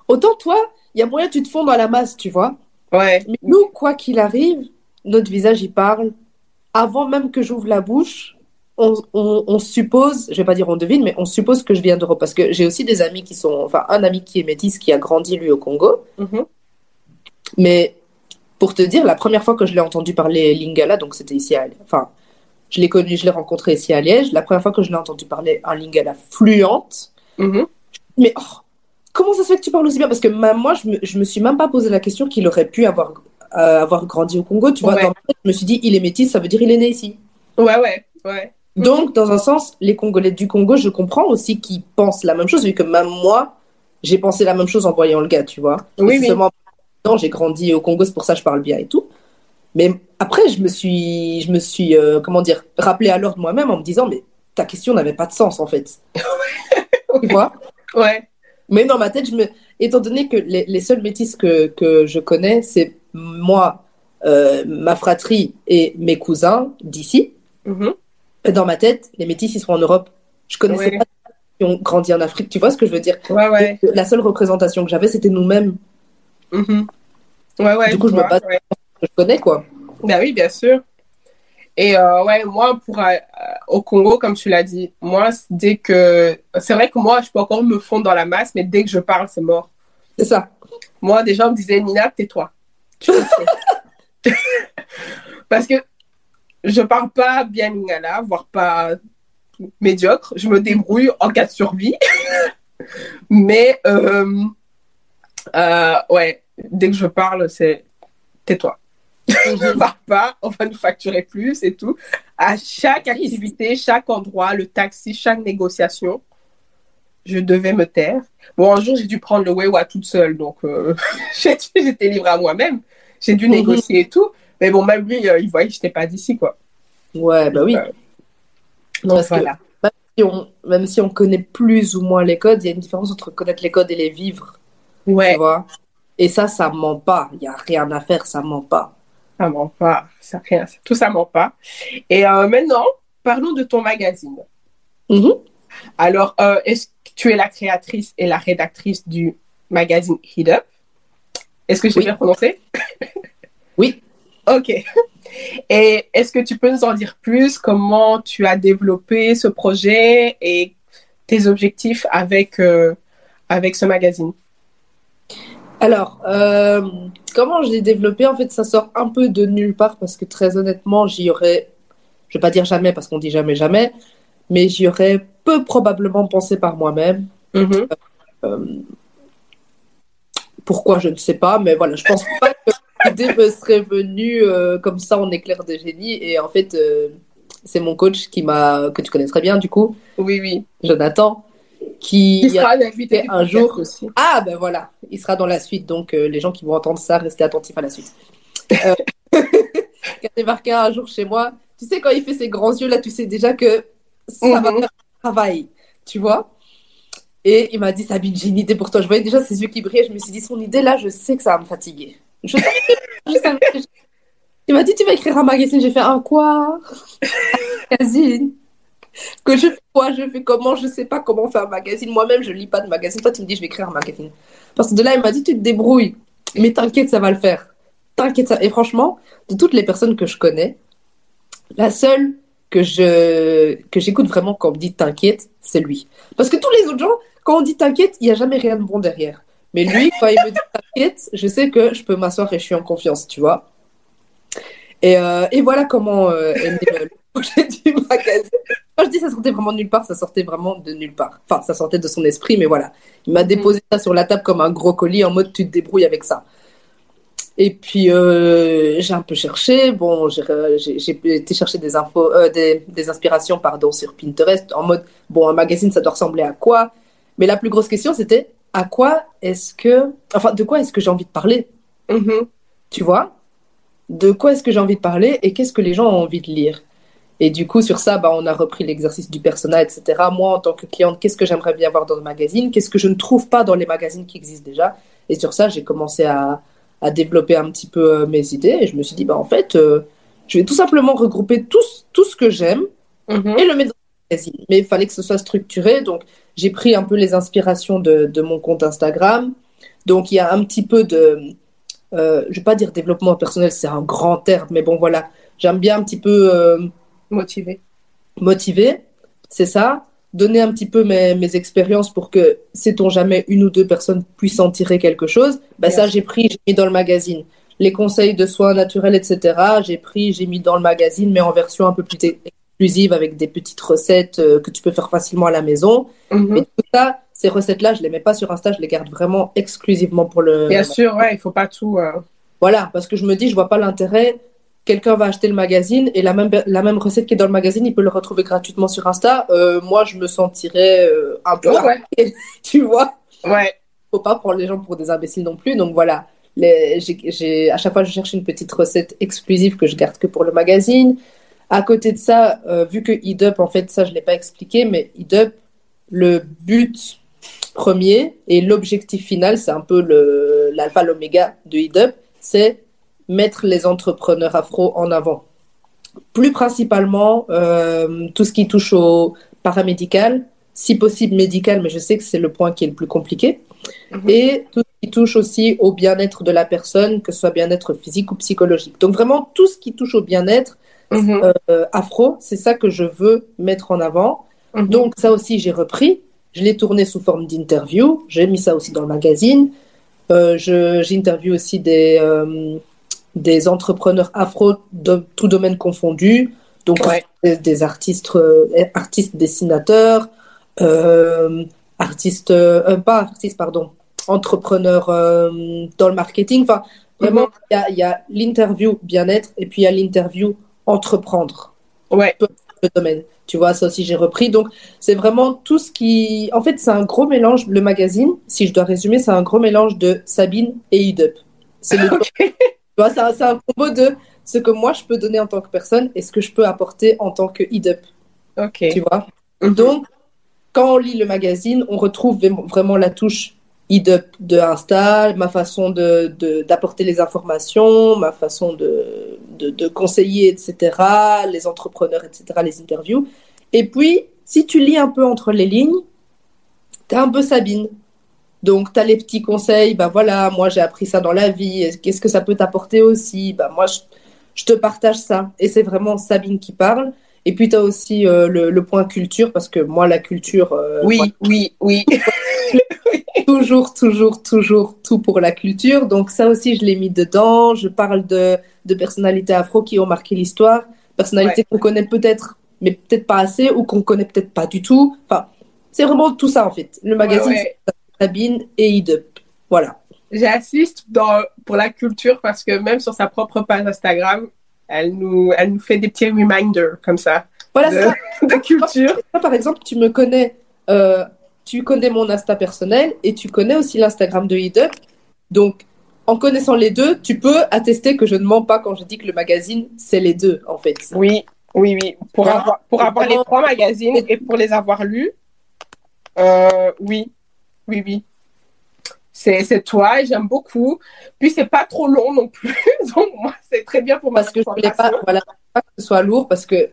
autant toi, il y a moyen que tu te fonds dans la masse, tu vois. Ouais. Mais nous, quoi qu'il arrive, notre visage, il parle. Avant même que j'ouvre la bouche, on, on, on suppose, je vais pas dire on devine, mais on suppose que je viens d'Europe. Parce que j'ai aussi des amis qui sont, enfin, un ami qui est métis, qui a grandi, lui, au Congo. Mhm. Mais pour te dire, la première fois que je l'ai entendu parler lingala, donc c'était ici à, enfin, je l'ai connu, je l'ai rencontré ici à Liège. La première fois que je l'ai entendu parler un lingala fluente, Mhm. mais oh, comment ça se fait que tu parles aussi bien? Parce que même moi, je me, je me suis même pas posé la question qu'il aurait pu avoir, euh, avoir grandi au Congo. Tu vois, Ouais. dans ma tête, je me suis dit, il est métis, ça veut dire il est né ici. Ouais, ouais, ouais. Donc, dans un sens, les Congolais du Congo, je comprends aussi qu'ils pensent la même chose, vu que même moi, j'ai pensé la même chose en voyant le gars, tu vois. Oui, oui. seulement j'ai grandi au Congo, c'est pour ça que je parle bien et tout. Mais après, je me suis, je me suis euh, comment dire, rappelé à l'ordre moi-même en me disant, mais ta question n'avait pas de sens, en fait. tu vois? Ouais. Mais dans ma tête, je me... étant donné que les, les seuls métis que, que je connais, c'est moi, euh, ma fratrie et mes cousins d'ici. Mhm. Dans ma tête, les métis, ils sont en Europe. Je connaissais Ouais. pas qui ont grandi en Afrique. Tu vois ce que je veux dire? Ouais, ouais. La seule représentation que j'avais, c'était nous-mêmes Mhm. Ouais, ouais. Du coup, je me vois, base- ouais. que je connais, quoi. Ben oui, bien sûr. Et euh, ouais, moi, pour, euh, au Congo, comme tu l'as dit, moi, dès que. C'est vrai que moi, je peux encore me fondre dans la masse, mais dès que je parle, c'est mort. C'est ça. Moi, des gens me disaient, Nina, tais-toi. Parce que je parle pas bien lingala, voire pas médiocre. Je me débrouille en cas de survie. mais, euh, euh, ouais, dès que je parle, c'est tais-toi. ne parle pas, on va nous facturer plus et tout. À chaque activité, chaque endroit, le taxi, chaque négociation, je devais me taire. Bon, un jour, j'ai dû prendre le Wewa toute seule, donc euh, j'étais livrée à moi-même. J'ai dû Mhm. négocier et tout. Mais bon, même lui, euh, il voyait que je n'étais pas d'ici, quoi. Ouais, bah oui. Euh, Non, parce que voilà. si on- même si on connaît plus ou moins les codes, il y a une différence entre connaître les codes et les vivre, Ouais, tu vois? Et ça, ça ment pas. Il y a rien à faire, ça ment pas. ça ment pas. Ça, rien, tout ça ment pas. Et euh, maintenant, parlons de ton magazine. Mhm. Alors, euh, est-ce que tu es la créatrice et la rédactrice du magazine Heat Up? Est-ce que j'ai Oui. bien prononcé Oui. Ok. Et est-ce que tu peux nous en dire plus? Comment tu as développé ce projet et tes objectifs avec, euh, avec ce magazine? Alors, euh, comment je l'ai développé? En fait, ça sort un peu de nulle part parce que très honnêtement, j'y aurais, je vais pas dire jamais parce qu'on dit jamais jamais, mais j'y aurais peu probablement pensé par moi-même. Mhm. Euh, pourquoi, je ne sais pas, mais voilà, je pense pas que l'idée me serait venue euh, comme ça en éclair de génie. Et en fait, euh, c'est mon coach qui m'a, que tu connais très bien, du coup, Oui, oui. Jonathan, qui Il sera invité un jour. aussi. Ah, ben voilà, il sera dans la suite, donc euh, les gens qui vont entendre ça, restez attentifs à la suite. Euh, a débarqué un jour chez moi, tu sais, quand il fait ses grands yeux, là, tu sais déjà que ça va Mhm. faire un travail, tu vois. Et il m'a dit, Sabine, j'ai une idée pour toi. Je voyais déjà ses yeux qui brillaient, je me suis dit, son idée, là, je sais que ça va me fatiguer. Je savais, je savais. je- Il m'a dit, tu vas écrire un magazine. J'ai fait, un quoi? Un magazine. Que je fais quoi, je fais comment, je sais pas comment faire un magazine. Moi-même, je lis pas de magazine. Toi, tu me dis, je vais écrire un magazine. Parce que de là, il m'a dit, tu te débrouilles. Mais t'inquiète, ça va le faire. T'inquiète, ça. Et franchement, de toutes les personnes que je connais, la seule que je que j'écoute vraiment quand on me dit t'inquiète, c'est lui. Parce que tous les autres gens, quand on dit t'inquiète, il n'y a jamais rien de bon derrière. Mais lui, quand il me dit t'inquiète, je sais que je peux m'asseoir et je suis en confiance, tu vois. Et, euh, et voilà comment euh, est le projet du magazine. Quand je dis ça sortait vraiment de nulle part, ça sortait vraiment de nulle part. Enfin, ça sortait de son esprit, mais voilà. Il m'a déposé ça sur la table comme un gros colis en mode tu te débrouilles avec ça. Et puis euh, j'ai un peu cherché. Bon, j'ai été chercher des infos, euh, des, des inspirations, pardon, sur Pinterest en mode bon, un magazine, ça doit ressembler à quoi? Mais la plus grosse question, c'était à quoi est-ce que, enfin, de quoi est-ce que j'ai envie de parler? Mhm. Tu vois? De quoi est-ce que j'ai envie de parler et qu'est-ce que les gens ont envie de lire? Et du coup, sur ça, bah, on a repris l'exercice du persona, etc. Moi, en tant que cliente, qu'est-ce que j'aimerais bien voir dans le magazine? Qu'est-ce que je ne trouve pas dans les magazines qui existent déjà? Et sur ça, j'ai commencé à, à développer un petit peu euh, mes idées et je me suis dit, bah, en fait, euh, je vais tout simplement regrouper tout, ce- tout ce que j'aime Mhm. et le mettre dans le magazine. Mais il fallait que ce soit structuré, donc j'ai pris un peu les inspirations de, de mon compte Instagram, Donc, il y a un petit peu de, euh, je vais pas dire développement personnel, c'est un grand terme, mais bon, voilà. J'aime bien un petit peu euh, Motivé. motiver, c'est ça. Donner un petit peu mes, mes expériences pour que, sait-on jamais, une ou deux personnes puissent en tirer quelque chose. Bien ça, j'ai pris, j'ai mis dans le magazine. Les conseils de soins naturels, etc., j'ai pris, j'ai mis dans le magazine, mais en version un peu plus exclusive avec des petites recettes euh, que tu peux faire facilement à la maison. Mhm. Mais tout ça, ces recettes-là, je les mets pas sur Insta, je les garde vraiment exclusivement pour le. Bien sûr, ouais, il faut pas tout. euh, Voilà, parce que je me dis, je vois pas l'intérêt. Quelqu'un va acheter le magazine et la même, la même recette qui est dans le magazine, il peut le retrouver gratuitement sur Insta. Euh, moi, je me sentirais euh, un peu, ouais. tu vois. Ouais. Faut pas prendre les gens pour des imbéciles non plus. Donc voilà, les, à chaque fois, je cherche une petite recette exclusive que je garde que pour le magazine. À côté de ça, euh, vu que EDUP, en fait, ça, je l'ai pas expliqué, mais EDUP, le but premier et l'objectif final, c'est un peu l'alpha, l'oméga de EDUP, c'est mettre les entrepreneurs afro en avant. Plus principalement, euh, tout ce qui touche au paramédical, si possible médical, mais je sais que c'est le point qui est le plus compliqué, Mhm. et tout ce qui touche aussi au bien-être de la personne, que ce soit bien-être physique ou psychologique. Donc vraiment, tout ce qui touche au bien-être Mhm. euh, afro, c'est ça que je veux mettre en avant. Mhm. Donc ça aussi, j'ai repris. Je l'ai tourné sous forme d'interview. J'ai mis ça aussi dans le magazine. Euh, J'interviewe aussi des, euh, des entrepreneurs afro de tout domaine confondu. Donc Ouais. des, des artistes, euh, artistes dessinateurs, euh, artistes, euh, pas artistes, pardon, entrepreneurs dans le marketing. Enfin, vraiment, il y a- il y a l'interview bien-être et puis il y a l'interview entreprendre Ouais. le domaine. Tu vois, ça aussi j'ai repris. Donc, c'est vraiment tout ce qui. En fait, c'est un gros mélange. Le magazine, si je dois résumer, c'est un gros mélange de Sabine et Idup. C'est le... Ok. Tu vois, c'est un, combo de ce que moi je peux donner en tant que personne et ce que je peux apporter en tant que Idup. Ok. Tu vois? Mhm. Donc, quand on lit le magazine, on retrouve vra- vraiment la touche Idup de Insta, ma façon de, de- d'apporter les informations, ma façon de, de, de conseiller, etc., les entrepreneurs, etc., les interviews. Et puis, si tu lis un peu entre les lignes, tu un peu Sabine. Donc, tu as les petits conseils, bah voilà, moi j'ai appris ça dans la vie, qu'est-ce que ça peut t'apporter aussi? Bah moi, je, je te partage ça. Et c'est vraiment Sabine qui parle. Et puis, tu as aussi euh, le, le point culture, parce que moi, la culture, euh, Oui, oui, oui. toujours, toujours, toujours tout pour la culture. Donc, ça aussi, je l'ai mis dedans. Je parle de, de personnalités afro qui ont marqué l'histoire, personnalités qu'on connaît peut-être, mais peut-être pas assez, ou qu'on connaît peut-être pas du tout. Enfin, c'est vraiment tout ça, en fait. Le magazine, Ouais, ouais. Sabine et Idup. Voilà. J'assiste dans, pour la culture parce que même sur sa propre page Instagram, elle nous, elle nous fait des petits reminders comme ça Voilà de, ça. de culture. Toi, par exemple, tu me connais, euh, tu connais mon Insta personnel et tu connais aussi l'Instagram de Idup. Donc, en connaissant les deux, tu peux attester que je ne mens pas quand je dis que le magazine, c'est les deux, en fait. Oui, oui, oui. Pour avoir, pour avoir les trois magazines et pour les avoir lus, euh, oui, oui, oui. C'est, toi et j'aime beaucoup. Puis c'est pas trop long non plus. Donc moi, c'est très bien pour ma Parce que je voulais pas, voilà, pas que ce soit lourd, parce que,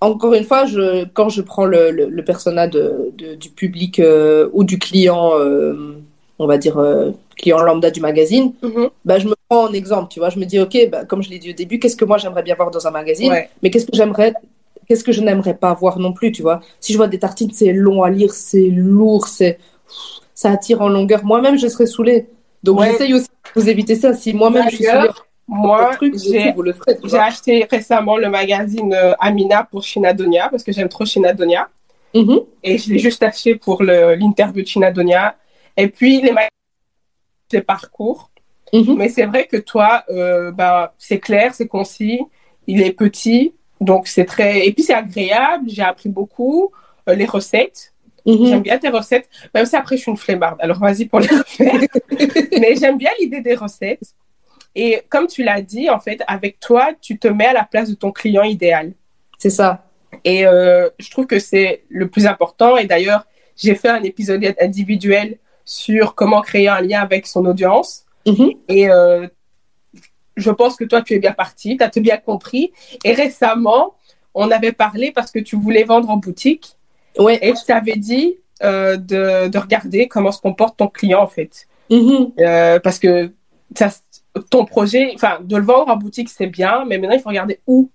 encore une fois, je, quand je prends le, le, le persona de, de- du public euh, ou du client, euh, on va dire euh, client lambda du magazine, Mhm. bah, je me prends en exemple, tu vois. Je me dis, ok, bah, comme je l'ai dit au début, qu'est-ce que moi j'aimerais bien voir dans un magazine? Ouais. Mais qu'est-ce que j'aimerais, qu'est-ce que je n'aimerais pas voir non plus, tu vois? Si je vois des tartines, c'est long à lire, c'est lourd, c'est, ça attire en longueur. Moi-même, je serais saoulée. Donc, Ouais. j'essaye aussi de vous éviter ça. Si moi-même je suis saoulée Moi, j'ai, acheté récemment le magazine euh, Amina pour Shinadonia parce que j'aime trop Shinadonia. Mhm. Et je l'ai juste acheté pour l'interview de Shinadonia. Et puis les magazines, les parcours. Mhm. Mais c'est vrai que toi, euh, bah, c'est clair, c'est concis, il est petit, donc c'est très. Et puis c'est agréable, j'ai appris beaucoup. Euh, les recettes, Mhm. j'aime bien tes recettes, même si après je suis une flemmarde, alors vas-y pour les refaire. Mais j'aime bien l'idée des recettes. Et comme tu l'as dit, en fait, avec toi, tu te mets à la place de ton client idéal. C'est ça. Et euh, je trouve que c'est le plus important. Et d'ailleurs, j'ai fait un épisode individuel sur comment créer un lien avec son audience. Mhm. Et euh, je pense que toi, tu es bien parti, tu as bien compris. Et récemment, on avait parlé parce que tu voulais vendre en boutique. Ouais. Et je t'avais dit euh, de, de regarder comment se comporte ton client, en fait. Mhm. Euh, parce que ça, ton projet, enfin, de le vendre en boutique, c'est bien, mais maintenant, il faut regarder où.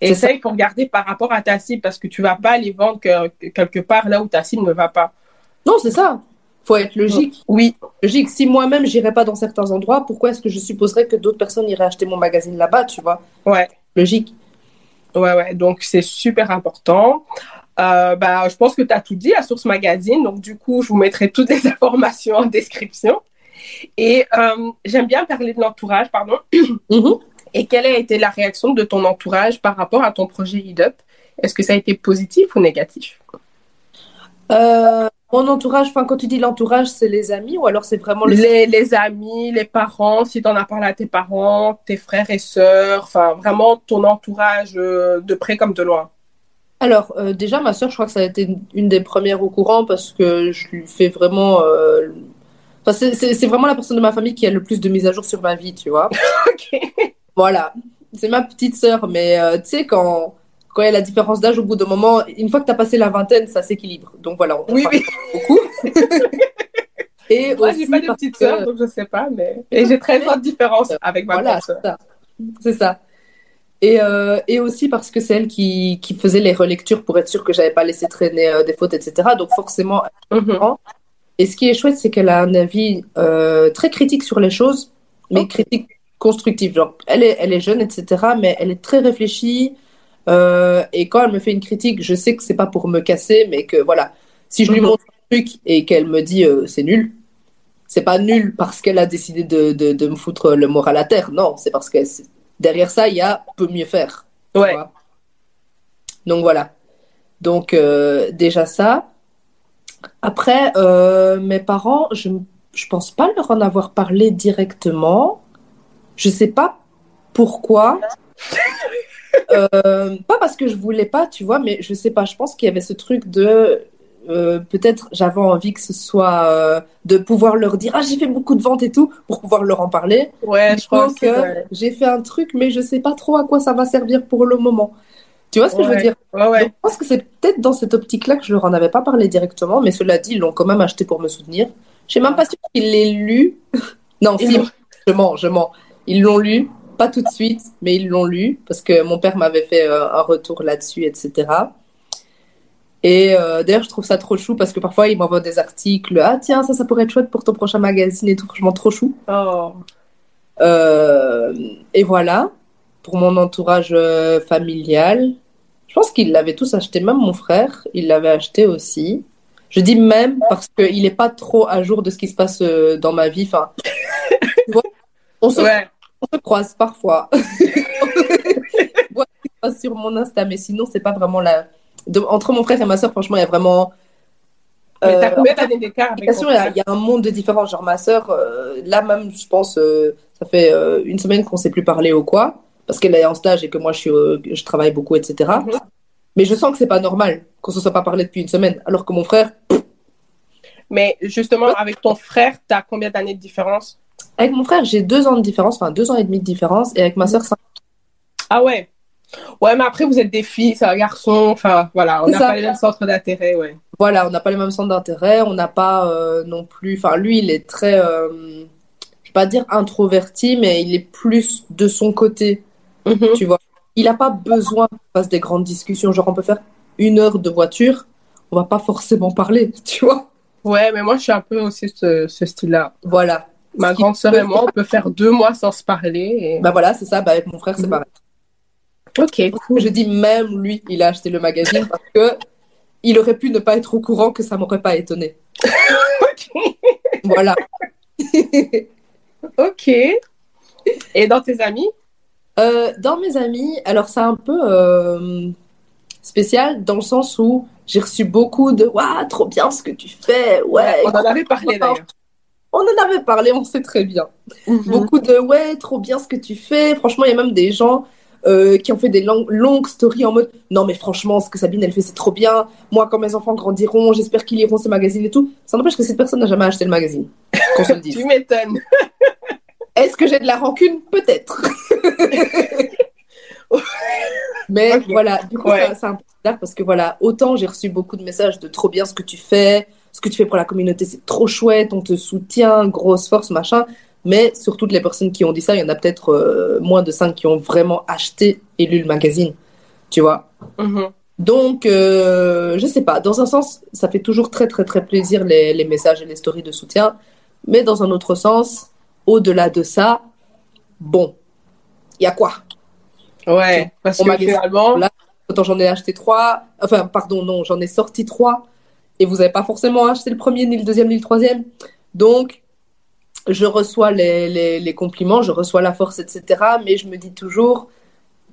Et il faut regarder par rapport à ta cible, parce que tu vas pas les vendre que- que- quelque part là où ta cible ne va pas. Non, c'est ça. Faut être logique. Oui, Logique. Si moi-même, j'irais pas dans certains endroits, pourquoi est-ce que je supposerais que d'autres personnes iraient acheter mon magazine là-bas, tu vois? Ouais. Logique. Ouais, ouais, donc c'est super important. Euh, bah, je pense que tu as tout dit à Source Magazine, donc du coup, je vous mettrai toutes les informations en description. Et euh, j'aime bien parler de l'entourage, pardon. Mhm. Et quelle a été la réaction de ton entourage par rapport à ton projet EDUP Est-ce que ça a été positif ou négatif? Euh, mon entourage, enfin, quand tu dis l'entourage, c'est les amis ou alors c'est vraiment le... les, les amis, les parents, si tu en as parlé à tes parents, tes frères et sœurs, enfin vraiment ton entourage de près comme de loin? Alors, euh, déjà, ma soeur, je crois que ça a été une, des premières au courant parce que je lui fais vraiment. euh, Enfin, c'est- vraiment la personne de ma famille qui a le plus de mise à jour sur ma vie, tu vois. Ok. Voilà. C'est ma petite sœur, mais euh, tu sais, quand, quand il y a la différence d'âge, au bout d'un moment, une fois que tu as passé la vingtaine, ça s'équilibre. Donc voilà, on Oui, oui. beaucoup. Et Moi, j'ai pas de petite que- sœur, donc je sais pas, mais. Et j'ai 13 ans de différence avec ma Voilà, c'est ça. Et, euh, et aussi parce que c'est elle qui, qui faisait les relectures pour être sûre que j'avais pas laissé traîner euh, des fautes, etc. Donc forcément. Mhm. Et ce qui est chouette, c'est qu'elle a un avis euh, très critique sur les choses, mais Ok. critique constructive. Genre, elle est, elle est jeune, etc. Mais elle est très réfléchie. Et quand elle me fait une critique, je sais que c'est pas pour me casser, mais que voilà, si je lui Mhm. montre un truc et qu'elle me dit c'est nul, c'est pas nul parce qu'elle a décidé de, de, de me foutre le moral à terre. Non, c'est parce que c'est- derrière ça, il y a peut mieux faire. Ouais. Donc voilà. Donc euh, déjà ça. Après, euh, mes parents, je je pense pas leur en avoir parlé directement. Je sais pas pourquoi. Euh, pas parce que je voulais pas, tu vois, mais je sais pas. Je pense qu'il y avait ce truc de euh, peut-être j'avais envie que ce soit euh, de pouvoir leur dire ah j'ai fait beaucoup de ventes et tout pour pouvoir leur en parler. Ouais, je crois que. j'ai fait un truc, mais je sais pas trop à quoi ça va servir pour le moment. Tu vois ce que je veux dire? Ouais, je pense que c'est peut-être dans cette optique-là que je leur en avais pas parlé directement, mais cela dit, ils l'ont quand même acheté pour me soutenir. Je sais même pas sûr qu'ils l'aient lu. non, si, je mens, je mens. Ils l'ont lu, pas tout de suite, mais ils l'ont lu parce que mon père m'avait fait euh, un retour là-dessus, etc. Et euh, d'ailleurs, je trouve ça trop chou parce que parfois, ils m'envoient des articles. Ah, tiens, ça, ça pourrait être chouette pour ton prochain magazine et tout. Franchement, trop chou. Oh. Euh, et voilà, pour mon entourage euh, familial. Je pense qu'ils l'avaient tous acheté, même mon frère, il l'avait acheté aussi. Je dis même parce qu'il n'est pas trop à jour de ce qui se passe dans ma vie. Enfin, vois, on, se, Ouais. on se croise parfois. On voit ce qui se passe sur mon Insta, mais sinon, c'est pas vraiment la. De- entre mon frère et ma soeur, franchement, il y a vraiment. Mais t'as euh, combien d'années d'écart il y, a- un monde de différence. Genre, ma sœur, euh, là même, je pense, euh, ça fait une semaine qu'on ne s'est plus parlé ou quoi, parce qu'elle est en stage et que moi, je, suis, je travaille beaucoup, etc. Mhm. Mais je sens que c'est pas normal qu'on se soit pas parlé depuis une semaine, alors que mon frère, Mais justement, avec ton frère, t'as combien d'années de différence? Avec mon frère, j'ai deux ans de différence, enfin deux ans et demi de différence, et avec ma sœur, cinq. Ah ouais? Ouais, mais après, vous être des filles, c'est un garçon. Enfin, voilà, on n'a pas les mêmes centres d'intérêt, ouais. Voilà, on n'a pas les mêmes centres d'intérêt, on n'a pas euh, non plus. Enfin, lui, il est très, euh, je vais pas dire introverti, mais il est plus de son côté. Mhm. Tu vois, il n'a pas besoin qu'on fasse des grandes discussions. Genre, on peut faire une heure de voiture, on va pas forcément parler, tu vois. Ouais, mais moi, je suis un peu aussi ce, ce style-là. Voilà. Ma grande sœur et moi, on peut faire deux mois sans se parler. et- Bah voilà, c'est ça. Bah, avec mon frère, c'est Mhm. pareil. Ok, cool. Je dis même lui, il a acheté le magazine parce que il aurait pu ne pas être au courant que ça m'aurait pas étonné. Ok. Voilà. Ok. Et dans tes amis? Euh, dans mes amis, alors c'est un peu euh, spécial dans le sens où j'ai reçu beaucoup de Waouh, trop bien ce que tu fais, ouais. On en avait parlé d'ailleurs. On en avait parlé, on sait très bien. Mhm. Beaucoup de ouais, trop bien ce que tu fais. Franchement, il y a même des gens euh, qui ont fait des longues, longues stories en mode non, mais franchement, ce que Sabine elle fait, c'est trop bien. Moi, quand mes enfants grandiront, j'espère qu'ils liront ce magazine et tout. Ça n'empêche que cette personne n'a jamais acheté le magazine. Qu'on se le dise. Tu m'étonnes. Est-ce que j'ai de la rancune? Peut-être. Mais voilà, du coup, Ouais. c'est un peu bizarre parce que voilà, autant j'ai reçu beaucoup de messages de trop bien ce que tu fais, ce que tu fais pour la communauté, c'est trop chouette, on te soutient, grosse force, machin. Mais sur toutes les personnes qui ont dit ça, il y en a peut-être euh, moins de 5 qui ont vraiment acheté et lu le magazine, tu vois. Mhm. Donc, euh, je sais pas, dans un sens, ça fait toujours très très très plaisir les, les messages et les stories de soutien, mais dans un autre sens, au-delà de ça, bon, il y a quoi? Ouais, parce que finalement, là, j'en ai acheté trois, enfin, pardon, non, j'en ai sorti trois, et vous n'avez pas forcément acheté le premier, ni le deuxième, ni le troisième. Donc, je reçois les, les, les compliments, je reçois la force, etc. Mais je me dis toujours,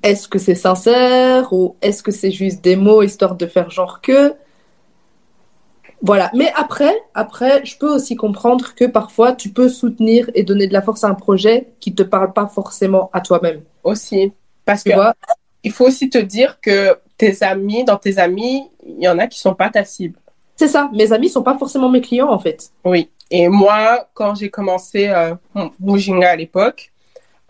est-ce que c'est sincère ou est-ce que c'est juste des mots histoire de faire genre que? Voilà. Mais après, après, je peux aussi comprendre que parfois, tu peux soutenir et donner de la force à un projet qui te parle pas forcément à toi-même. aussi. Parce Tu que vois? il faut aussi te dire que tes amis, dans tes amis, il y en a qui sont pas ta cible. C'est ça. Mes amis sont pas forcément mes clients, en fait. Oui. Et moi, quand j'ai commencé euh, mon Mujinga à l'époque,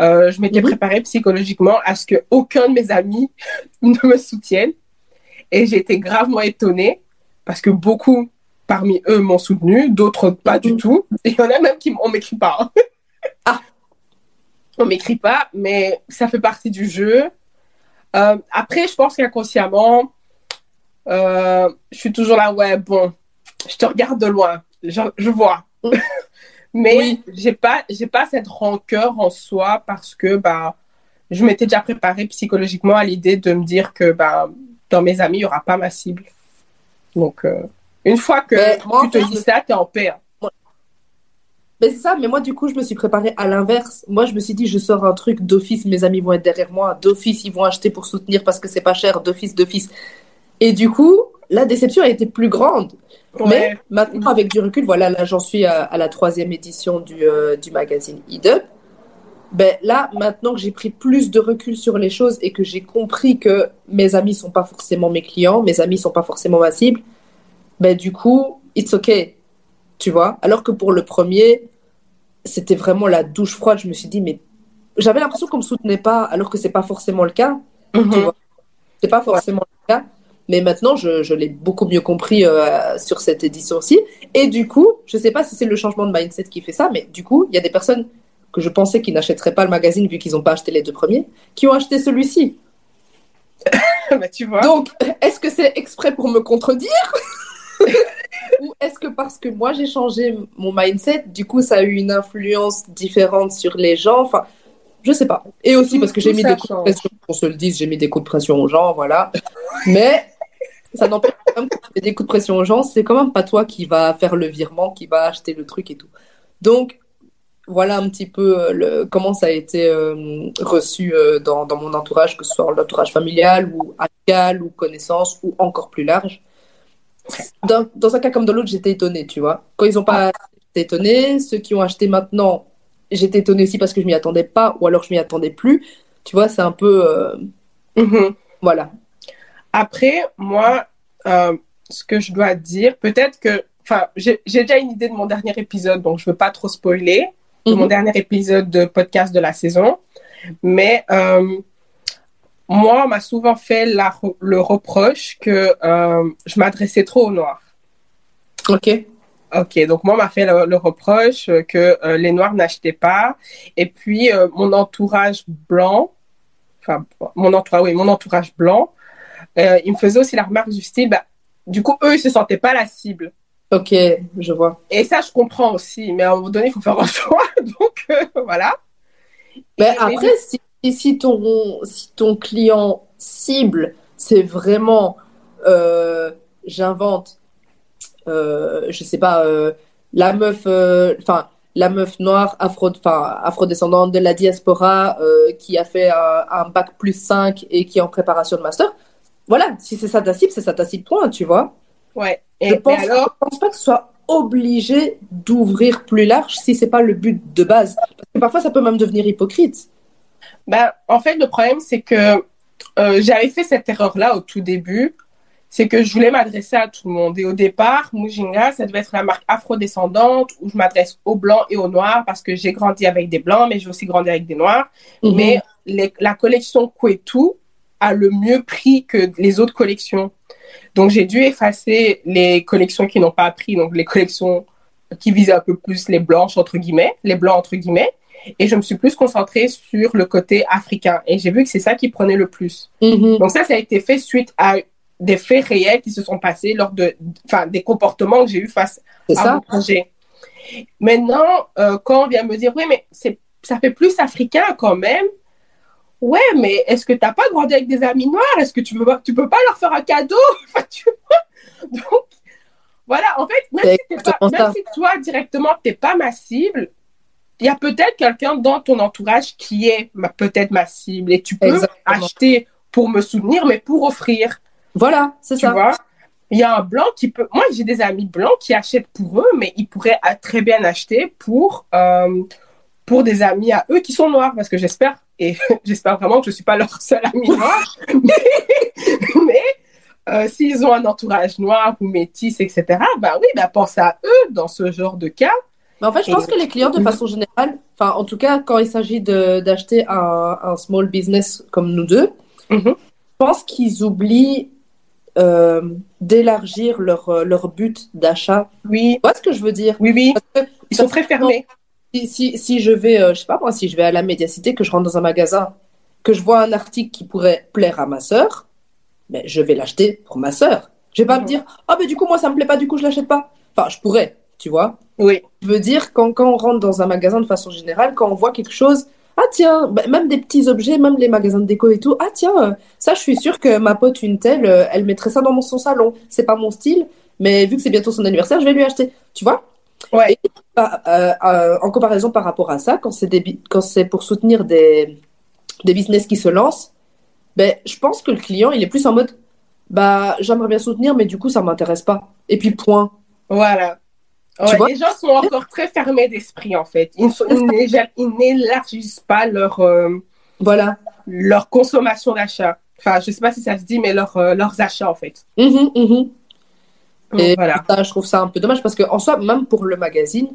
euh, je m'étais préparée psychologiquement à ce que aucun de mes amis ne me soutienne. Et j'ai été gravement étonnée parce que beaucoup parmi eux m'ont soutenu, d'autres pas du Mhm. tout. Il y en a même qui on m'écrit pas. Ah. On m'écrit pas, mais ça fait partie du jeu. Euh, après, je pense qu'inconsciemment, euh, je suis toujours là, ouais, bon, je te regarde de loin, je, je vois. Mais Oui. j'ai pas, j'ai pas cette rancœur en soi parce que bah, je m'étais déjà préparée psychologiquement à l'idée de me dire que bah, dans mes amis, il y aura pas ma cible. Donc, euh, une fois que Mais tu te dis je- ça, t'es en paix. hein. Mais c'est ça, mais moi du coup je me suis préparée à l'inverse. Moi je me suis dit je sors un truc d'office, mes amis vont être derrière moi, d'office ils vont acheter pour soutenir parce que c'est pas cher, d'office, d'office. Et du coup la déception a été plus grande. Mais maintenant avec du recul, voilà, là j'en suis à, à la troisième édition du, euh, du magazine EDUP. Ben là maintenant que j'ai pris plus de recul sur les choses et que j'ai compris que mes amis sont pas forcément mes clients, mes amis sont pas forcément ma cible, ben du coup it's okay tu vois. Alors que pour le premier, c'était vraiment la douche froide. Je me suis dit, mais j'avais l'impression qu'on me soutenait pas, alors que c'est pas forcément le cas. Tu vois. C'est pas forcément le cas. Mais maintenant, je, je l'ai beaucoup mieux compris euh, sur cette édition-ci. Et du coup, je sais pas si c'est le changement de mindset qui fait ça, mais du coup, il y a des personnes que je pensais qui n'achèteraient pas le magazine vu qu'ils n'ont pas acheté les deux premiers, qui ont acheté celui-ci. Bah, tu vois. Donc, est-ce que c'est exprès pour me contredire? Ou est-ce que parce que moi j'ai changé mon mindset, du coup ça a eu une influence différente sur les gens? Enfin, je sais pas. Et aussi Tout- parce que j'ai mis des coups de pression, qu'on se le dise, j'ai mis des coups de pression aux gens, voilà. Mais ça n'empêche quand même que tu mets des coups de pression aux gens, c'est quand même pas toi qui va faire le virement, qui va acheter le truc et tout. Donc, voilà un petit peu euh, le, comment ça a été euh, reçu euh, dans, dans mon entourage, que ce soit l'entourage familial ou amical ou connaissance ou encore plus large. Dans, dans un cas comme dans l'autre, j'étais étonnée, tu vois. Quand ils ont pas acheté, j'étais étonnée. Ceux qui ont acheté maintenant, j'étais étonnée aussi parce que je m'y attendais pas ou alors je m'y attendais plus. Tu vois, c'est un peu. euh, Mhm. voilà. Après, moi, euh, ce que je dois dire, peut-être que, enfin, j'ai déjà une idée de mon dernier épisode, donc je veux pas trop spoiler, de mon Mhm. dernier épisode de podcast de la saison. Mais euh, moi, on m'a souvent fait la le reproche que euh, je m'adressais trop aux Noirs. Ok. Ok, donc moi, on m'a fait le, le reproche que euh, les Noirs n'achetaient pas. Et puis, euh, mon entourage blanc, enfin, mon entourage, oui, mon entourage blanc, euh, il me faisait aussi la remarque du style, bah, du coup, eux, ils se sentaient pas la cible. Ok, je vois. Et ça, je comprends aussi, mais à un moment donné, il faut faire un choix. Donc, euh, voilà. Mais Et- après, si, si- si ton, si ton client cible, c'est vraiment, euh, j'invente, je sais pas, la meuf, enfin, la meuf noire afro, afrodescendante de la diaspora euh, qui a fait un, un bac plus 5 et qui est en préparation de master. Voilà, si c'est ça ta cible, c'est ça ta cible, point, tu vois. Ouais. Je Et, pense, et alors, je pense pas que ce soit obligé d'ouvrir plus large si c'est pas le but de base. Parce que parfois, ça peut même devenir hypocrite. ben, en fait, le problème, c'est que euh, j'avais fait cette erreur-là au tout début. C'est que je voulais m'adresser à tout le monde. Et au départ, Mujinga, ça devait être la marque afrodescendante où je m'adresse aux blancs et aux noirs parce que j'ai grandi avec des blancs, mais j'ai aussi grandi avec des noirs. Mhm. Mais les- la collection Kwetu a le mieux prix que les autres collections. Donc, j'ai dû effacer les collections qui n'ont pas pris, donc les collections qui visent un peu plus les blanches, entre guillemets, les blancs, entre guillemets. Et je me suis plus concentrée sur le côté africain. Et j'ai vu que c'est ça qui prenait le plus. Mhm. Donc ça, ça a été fait suite à des faits réels qui se sont passés lors de, enfin, des comportements que j'ai eu face à ça. mon projet. Maintenant, euh, quand on vient me dire, oui, mais c'est, ça fait plus africain quand même. Ouais, mais est-ce que tu n'as pas grandi avec des amis noirs? Est-ce que tu peux, pas- tu peux pas leur faire un cadeau? Enfin, tu vois? Donc, voilà, en fait, même, si, pas- même si toi, directement, tu n'es pas ma cible, il y a peut-être quelqu'un dans ton entourage qui est peut-être ma cible et tu peux Exactement. acheter pour me soutenir, mais pour offrir. Voilà, c'est Tu ça. vois? Il y a un blanc qui peut. Moi, j'ai des amis blancs qui achètent pour eux, mais ils pourraient a- très bien acheter pour, euh, pour des amis à eux qui sont noirs, parce que j'espère, et j'espère vraiment que je ne suis pas leur seul ami noir, mais, euh, s'ils ont un entourage noir ou métis, etc., bah oui, bah pense à eux dans ce genre de cas. Mais en fait, je pense que les clients, de façon générale, enfin, en tout cas, quand il s'agit d'acheter un, un small business comme nous deux, Mhm. je pense qu'ils oublient euh, d'élargir leur, euh, leur but d'achat. Oui, Tu vois ce que je veux dire? oui, oui. Parce que Ils sont très fermés. Si, si, si je vais, euh, je sais pas moi, si je vais à la médiacité, que je rentre dans un magasin, que je vois un article qui pourrait plaire à ma sœur, ben, je vais l'acheter pour ma sœur. Je vais pas Mhm. me dire, ah ben du coup, moi, ça me plaît pas, du coup, je l'achète pas. Enfin, je pourrais, tu vois. Oui. Je veux dire, quand, quand on rentre dans un magasin de façon générale, quand on voit quelque chose, ah tiens, bah, même des petits objets, même les magasins de déco et tout, ah tiens, ça je suis sûre que ma pote une telle, euh, elle mettrait ça dans mon, son salon. C'est pas mon style, mais vu que c'est bientôt son anniversaire, je vais lui acheter. Tu vois? Ouais. Et, euh, euh, en comparaison par rapport à ça, quand c'est pour soutenir des, des business qui se lancent, ben, je pense que le client, il est plus en mode, bah, j'aimerais bien soutenir, mais du coup, ça m'intéresse pas. Et puis, point. Voilà. Ouais, les gens sont encore très fermés d'esprit, en fait. Ils ne n'élargissent pas leur, euh, Voilà. leur consommation d'achat. Enfin, je sais pas si ça se dit, mais leur, euh, leurs achats, en fait. Mhm. Donc, Et voilà. ça, je trouve ça un peu dommage parce qu'en soi, même pour le magazine,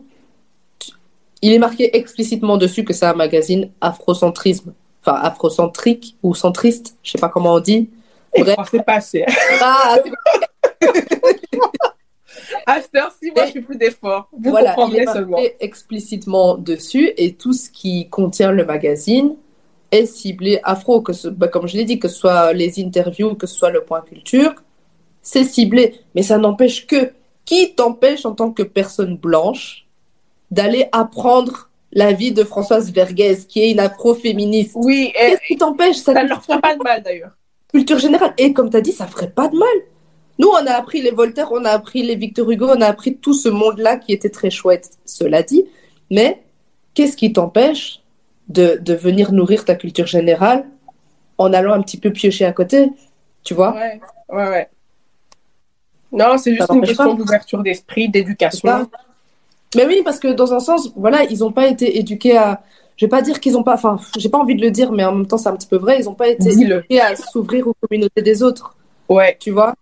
il est marqué explicitement dessus que c'est un magazine afrocentrisme. Enfin, afrocentrique ou centriste, je sais pas comment on dit. Et Bref. français passé. Ah, À cette heure-ci, moi, je fais plus d'efforts. Vous voilà, il est marqué seulement. explicitement dessus et tout ce qui contient le magazine est ciblé afro, que ce, bah, comme je l'ai dit, que ce soit les interviews, que ce soit le point culture, c'est ciblé. Mais ça n'empêche que, qui t'empêche en tant que personne blanche d'aller apprendre la vie de Françoise Vergès, qui est une afro-féministe Oui, et Qu'est-ce qui t'empêche? Ça ne leur fera pas de mal, d'ailleurs. culture générale. Et comme tu as dit, ça ferait pas de mal. Nous, on a appris les Voltaire, on a appris les Victor Hugo, on a appris tout ce monde-là qui était très chouette, cela dit. Mais qu'est-ce qui t'empêche de, de venir nourrir ta culture générale en allant un petit peu piocher à côté Tu vois? Ouais, ouais, ouais. Non, c'est juste une question d'ouverture d'esprit, d'éducation. Mais oui, parce que dans un sens, voilà, ils n'ont pas été éduqués à. Je vais pas dire qu'ils n'ont pas. Enfin, j'ai pas envie de le dire, mais en même temps, c'est un petit peu vrai. Ils n'ont pas été Dis-le. éduqués à s'ouvrir aux communautés des autres. Ouais. Tu vois?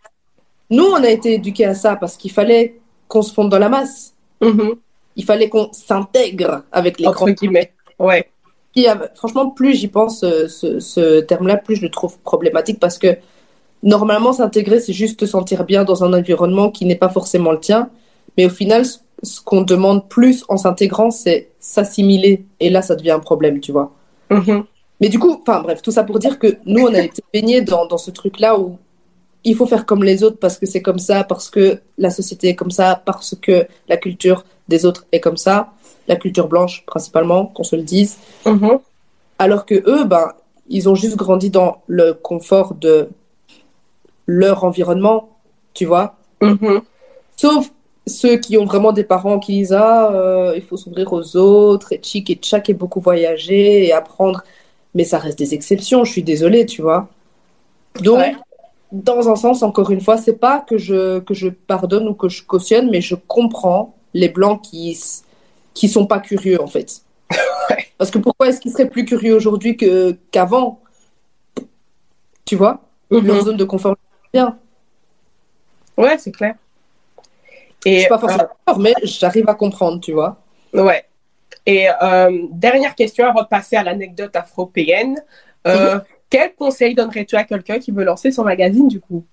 Nous, on a été éduqués à ça parce qu'il fallait qu'on se fonde dans la masse. Mhm. Il fallait qu'on s'intègre avec les Entre guillemets. Ouais. Qui, Franchement, plus j'y pense, euh, ce, ce terme-là, plus je le trouve problématique parce que normalement, s'intégrer, c'est juste te sentir bien dans un environnement qui n'est pas forcément le tien. Mais au final, ce- qu'on demande plus en s'intégrant, c'est s'assimiler. Et là, ça devient un problème, tu vois. Mhm. Mais du coup, enfin bref, tout ça pour dire que nous, on a été baignés dans, dans ce truc-là où il faut faire comme les autres parce que c'est comme ça, parce que la société est comme ça, parce que la culture des autres est comme ça, la culture blanche principalement, qu'on se le dise. Mhm. Alors que eux, ben, ils ont juste grandi dans le confort de leur environnement, tu vois. Mhm. Sauf ceux qui ont vraiment des parents qui disent Ah, euh, il faut s'ouvrir aux autres, et chic et tchac, et beaucoup voyager et apprendre. Mais ça reste des exceptions, je suis désolée, tu vois. Donc, Ouais. dans un sens, encore une fois, c'est pas que je, que je pardonne ou que je cautionne, mais je comprends les blancs qui, qui sont pas curieux, en fait. Ouais. Parce que pourquoi est-ce qu'ils seraient plus curieux aujourd'hui que, qu'avant? Tu vois? Leur Mhm. zone de confort, bien. Ouais, c'est clair. Je Et, suis pas forcément d'accord, mais j'arrive à comprendre, tu vois. euh, ouais. Et euh, dernière question avant de passer à l'anecdote afro-péenne. Euh, Quel conseil donnerais-tu à quelqu'un qui veut lancer son magazine, du coup?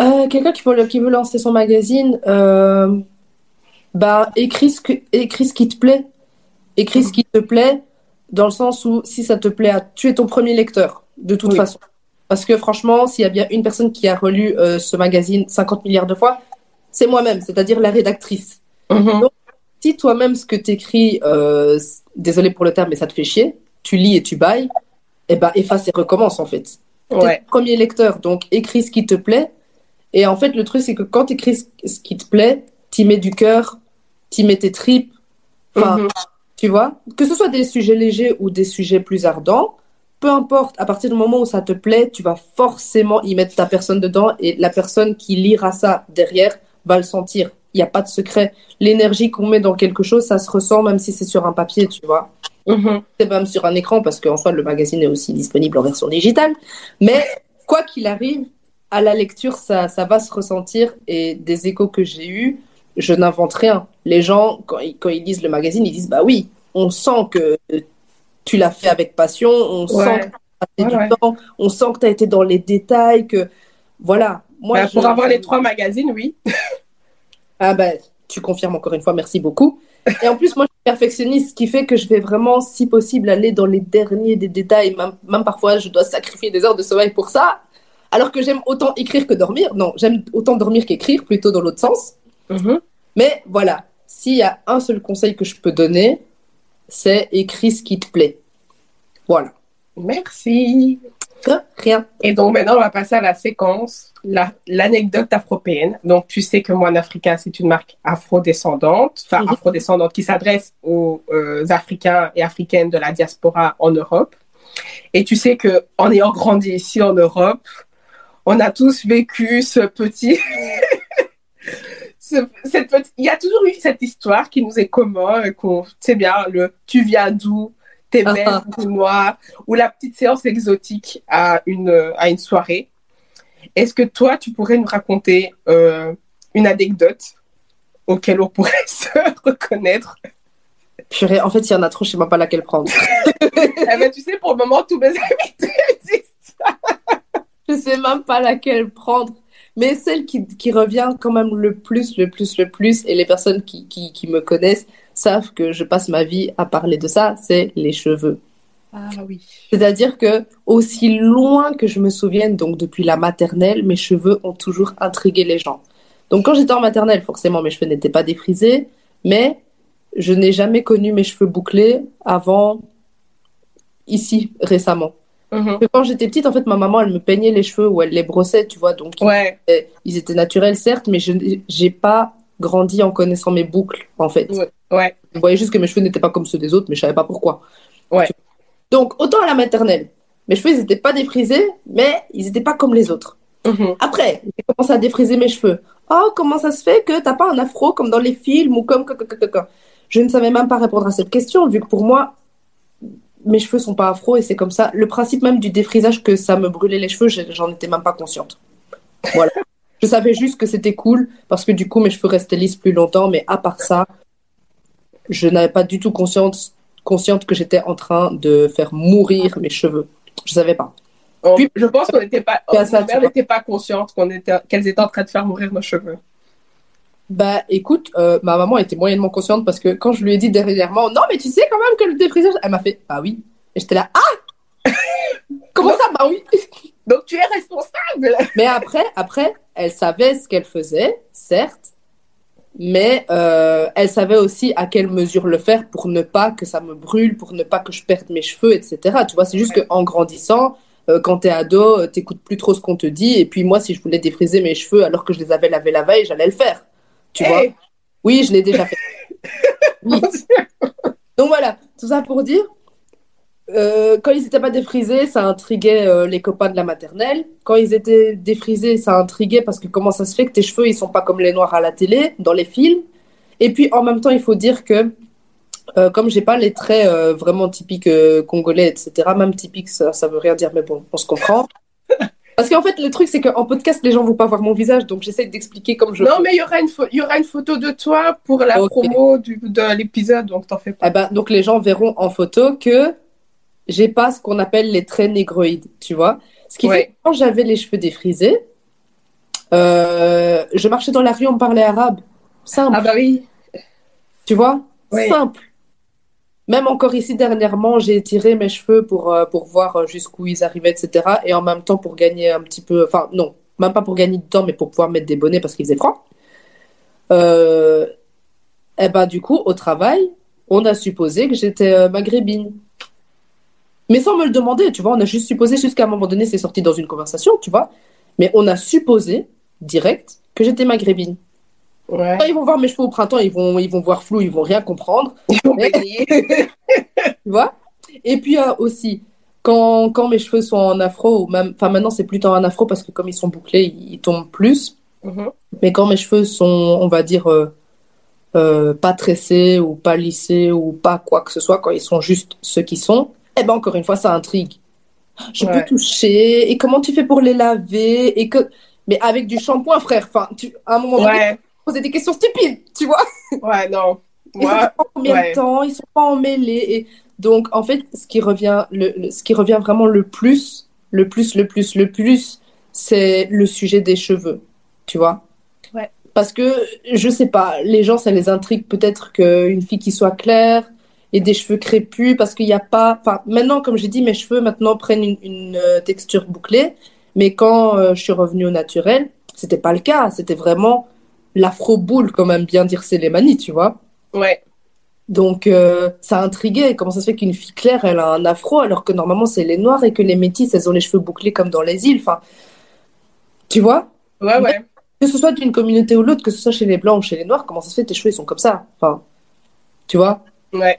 Euh, Quelqu'un qui, veut- qui veut lancer son magazine, euh, bah, écris ce, que, écris ce qui te plaît. Écris ce qui te plaît, dans le sens où si ça te plaît, à- tu es ton premier lecteur, de toute Oui. façon. Parce que franchement, s'il y a bien une personne qui a relu euh, ce magazine 50 milliards de fois, c'est moi-même, c'est-à-dire la rédactrice. Mhm. Si toi-même, ce que tu écris, désolé pour le terme, mais ça te fait chier, tu lis et tu bailles, eh ben, efface et recommence en fait. T'es Ouais. le premier lecteur, donc écris ce qui te plaît. Et en fait, le truc, c'est que quand tu écris ce qui te plaît, tu mets du cœur, tu mets tes tripes. Enfin, Mhm. tu vois, que ce soit des sujets légers ou des sujets plus ardents, peu importe, à partir du moment où ça te plaît, tu vas forcément y mettre ta personne dedans et la personne qui lira ça derrière va le sentir. Il n'y a pas de secret. L'énergie qu'on met dans quelque chose, ça se ressent même si c'est sur un papier, tu vois Mhm. c'est même sur un écran parce qu'en soi le magazine est aussi disponible en version digitale. Mais quoi qu'il arrive, à la lecture, ça, ça va se ressentir et des échos que j'ai eus, je n'invente rien. Les gens, quand ils, quand ils lisent le magazine, ils disent bah oui, on sent que tu l'as fait avec passion, on Ouais. sent que tu as passé Ouais, du temps, on sent que tu as été dans les détails, que voilà. Moi, Bah, je- Pour avoir les trois magazines, oui. ah ben, tu confirmes encore une fois, merci beaucoup. Et en plus, moi, je suis perfectionniste, ce qui fait que je vais vraiment, si possible, aller dans les derniers des détails. Même, même parfois, je dois sacrifier des heures de sommeil pour ça. Alors que j'aime autant écrire que dormir. Non, j'aime autant dormir qu'écrire, plutôt dans l'autre sens. Mhm. Mais voilà, s'il y a un seul conseil que je peux donner, c'est écris ce qui te plaît. Voilà. Merci. Rien. Et donc maintenant, on va passer à la séquence, la- l'anecdote afropéenne. Donc tu sais que Moine Africain, c'est une marque afrodescendante, enfin Mhm. afrodescendante qui s'adresse aux euh, Africains et Africaines de la diaspora en Europe. Et tu sais que en ayant grandi ici en Europe, on a tous vécu ce petit... ce- cette petite- Il y a toujours eu cette histoire qui nous est commun, et qu'on sait bien, le « tu viens d'où ?» T'es Ah, ah. ou la petite séance exotique à une, à une soirée. Est-ce que toi, tu pourrais nous raconter euh, une anecdote auquel on pourrait se reconnaître? Purée, en fait, il y en a trop, je sais même pas laquelle prendre. Eh ben, Tu sais, pour le moment, tous mes invités existent. Je sais même pas laquelle prendre. Mais celle qui, qui revient quand même le plus, le plus, le plus, et les personnes qui, qui, qui me connaissent savent que je passe ma vie à parler de ça, c'est les cheveux. Ah oui. C'est-à-dire que, aussi loin que je me souvienne, donc depuis la maternelle, mes cheveux ont toujours intrigué les gens. Donc quand j'étais en maternelle, forcément, mes cheveux n'étaient pas défrisés, mais je n'ai jamais connu mes cheveux bouclés avant ici, récemment. Mhm. Que Quand j'étais petite, en fait, ma maman, elle me peignait les cheveux ou elle les brossait, tu vois, donc Ouais, ils étaient naturels, certes, mais je n'ai pas grandi en connaissant mes boucles, en fait. ouais, ouais. Je voyais juste que mes cheveux n'étaient pas comme ceux des autres, mais je savais pas pourquoi. Ouais. Donc, autant à la maternelle, mes cheveux, ils n'étaient pas défrisés, mais ils n'étaient pas comme les autres. Mhm. Après, j'ai commencé à défriser mes cheveux. Oh, comment ça se fait que t'as pas un afro comme dans les films ou comme... Je ne savais même pas répondre à cette question, vu que pour moi, mes cheveux sont pas afro et c'est comme ça. Le principe même du défrisage, que ça me brûlait les cheveux, j'en étais même pas consciente. Voilà. Je savais juste que c'était cool parce que du coup, mes cheveux restaient lisses plus longtemps, mais à part ça, je n'avais pas du tout consciente, consciente que j'étais en train de faire mourir mes cheveux. Je savais pas. On- Puis- je pense qu'on n'était pas, n'était pas consciente qu'on était, qu'elles étaient en train de faire mourir nos cheveux. Bah écoute, euh, ma maman était moyennement consciente parce que quand je lui ai dit dernièrement, non mais tu sais quand même que le défrisage, elle m'a fait, bah oui. Et j'étais là, ah Comment ça, bah oui? Donc tu es responsable. Mais après, après, elle savait ce qu'elle faisait, certes, mais euh, elle savait aussi à quelle mesure le faire pour ne pas que ça me brûle, pour ne pas que je perde mes cheveux, etc. Tu vois, c'est juste Ouais. qu'en grandissant, euh, quand t'es ado, euh, t'écoutes plus trop ce qu'on te dit. Et puis moi, si je voulais défriser mes cheveux alors que je les avais lavés la veille, j'allais le faire. Tu vois? Hey, Oui, je l'ai déjà fait. Oui. Donc voilà, tout ça pour dire, euh, quand ils n'étaient pas défrisés, ça intriguait euh, les copains de la maternelle. Quand ils étaient défrisés, ça intriguait parce que comment ça se fait que tes cheveux, ils sont pas comme les noirs à la télé, dans les films. Et puis en même temps, il faut dire que euh, comme j'ai pas les traits euh, vraiment typiques congolais, etc., même typiques, ça, ça veut rien dire, mais bon, on se comprend. Parce qu'en fait, le truc, c'est qu'en podcast, les gens vont pas voir mon visage, donc j'essaie d'expliquer comme je Non, peux. mais il y aura une, pho- il y aura une photo de toi pour la promo du, de l'épisode, donc t'en fais pas. Eh ben, donc les gens verront en photo que j'ai pas ce qu'on appelle les traits négroïdes, tu vois. Ce qui Ouais. fait que quand j'avais les cheveux défrisés, Euh, je marchais dans la rue, on me parlait arabe. Simple. Ah bah oui. Tu vois? Oui. Simple. Même encore ici, dernièrement, j'ai étiré mes cheveux pour, euh, pour voir jusqu'où ils arrivaient, etc. Et en même temps, pour gagner un petit peu... Enfin, non, même pas pour gagner du temps, mais pour pouvoir mettre des bonnets parce qu'il faisait froid. Euh, et ben, du coup, au travail, on a supposé que j'étais euh, maghrébine. Mais sans me le demander, tu vois. On a juste supposé, jusqu'à un moment donné, c'est sorti dans une conversation, tu vois. Mais on a supposé, direct, que j'étais maghrébine. Ouais. Quand ils vont voir mes cheveux au printemps, ils vont, ils vont voir flou, ils vont rien comprendre. Ils vont. Tu vois? Et puis euh, aussi, quand, quand mes cheveux sont en afro, enfin maintenant c'est plutôt en afro parce que comme ils sont bouclés, ils, ils tombent plus. Mhm. Mais quand mes cheveux sont, on va dire, euh, euh, pas tressés ou pas lissés ou pas quoi que ce soit, quand ils sont juste ceux qui sont, eh ben encore une fois, ça intrigue. Je Ouais. peux toucher, et comment tu fais pour les laver, et que... Mais avec du shampoing, frère, enfin, tu... à un moment donné, Ouais. poser des questions stupides, tu vois Ouais, non. et ça Moi, dépend combien ouais. de temps, ils sont pas emmêlés. Et donc, en fait, ce qui revient, le, le- ce qui revient vraiment le plus, le plus, le plus, le plus, c'est le sujet des cheveux, tu vois. Ouais. Parce que, je sais pas, les gens, ça les intrigue peut-être qu'une fille qui soit claire et des cheveux crépus, parce qu'il n'y a pas... Enfin, maintenant, comme j'ai dit, mes cheveux maintenant prennent une, une, euh, texture bouclée, mais quand euh, je suis revenue au naturel, c'était pas le cas. C'était vraiment l'afro-boule, comme aime bien dire Célémanie, tu vois. ouais. Donc, euh, ça intriguait. Comment ça se fait qu'une fille claire, elle a un afro, alors que normalement, c'est les noirs et que les métis, elles ont les cheveux bouclés comme dans les îles. Enfin, tu vois? Ouais, ouais. Que ce soit d'une communauté ou l'autre, que ce soit chez les blancs ou chez les noirs, comment ça se fait que tes cheveux, ils sont comme ça? Enfin, tu vois? Ouais.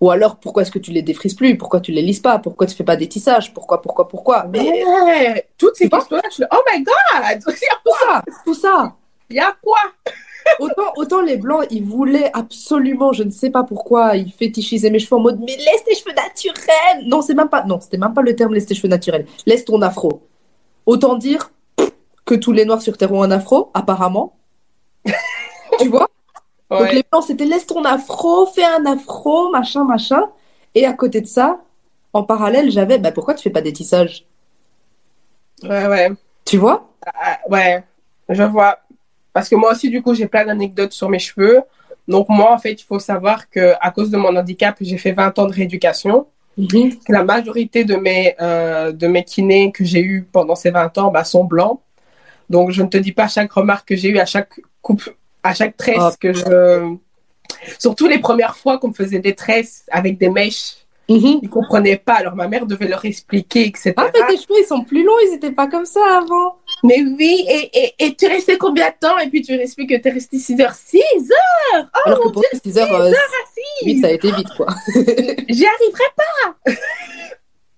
Ou alors, pourquoi est-ce que tu les défrises plus? Pourquoi tu les lisses pas? Pourquoi tu fais pas des tissages? Pourquoi, pourquoi, pourquoi? Mais Ouais. Toutes ces Tu questions-là, je suis oh my god! tout ça, tout ça. Il y a quoi? Autant, autant les blancs, ils voulaient absolument, je ne sais pas pourquoi, ils fétichisaient mes cheveux en mode, mais laisse tes cheveux naturels. Non, c'est même pas, non, c'était même pas le terme laisse tes cheveux naturels. Laisse ton afro. Autant dire que tous les noirs sur terre ont un afro, apparemment. tu vois? Donc les blancs, c'était laisse ton afro, fais un afro, machin, machin. Et à côté de ça, en parallèle, j'avais, bah pourquoi tu fais pas des tissages? Ouais, ouais. Tu vois? Ah, ouais, je vois. Parce que moi aussi, du coup, j'ai plein d'anecdotes sur mes cheveux. Donc, moi, en fait, il faut savoir que à cause de mon handicap, j'ai fait 20 ans de rééducation. Que la majorité de mes, euh, de mes kinés que j'ai eu pendant ces 20 ans bah, sont blancs. Donc, je ne te dis pas chaque remarque que j'ai eue à chaque coupe, à chaque tresse Ah. que je. Surtout les premières fois qu'on me faisait des tresses avec des mèches, Mhm. ils comprenaient pas. Alors, ma mère devait leur expliquer, etc. Ah, mais tes cheveux, ils sont plus longs, ils étaient pas comme ça avant. Mais oui, et, et, et tu restais combien de temps? Et puis tu expliques que tu es resté 6 heures. 6 heures! Oh Alors que pour Dieu, 6 heures, euh, assis! vite, ça a été vite, quoi. J'y arriverai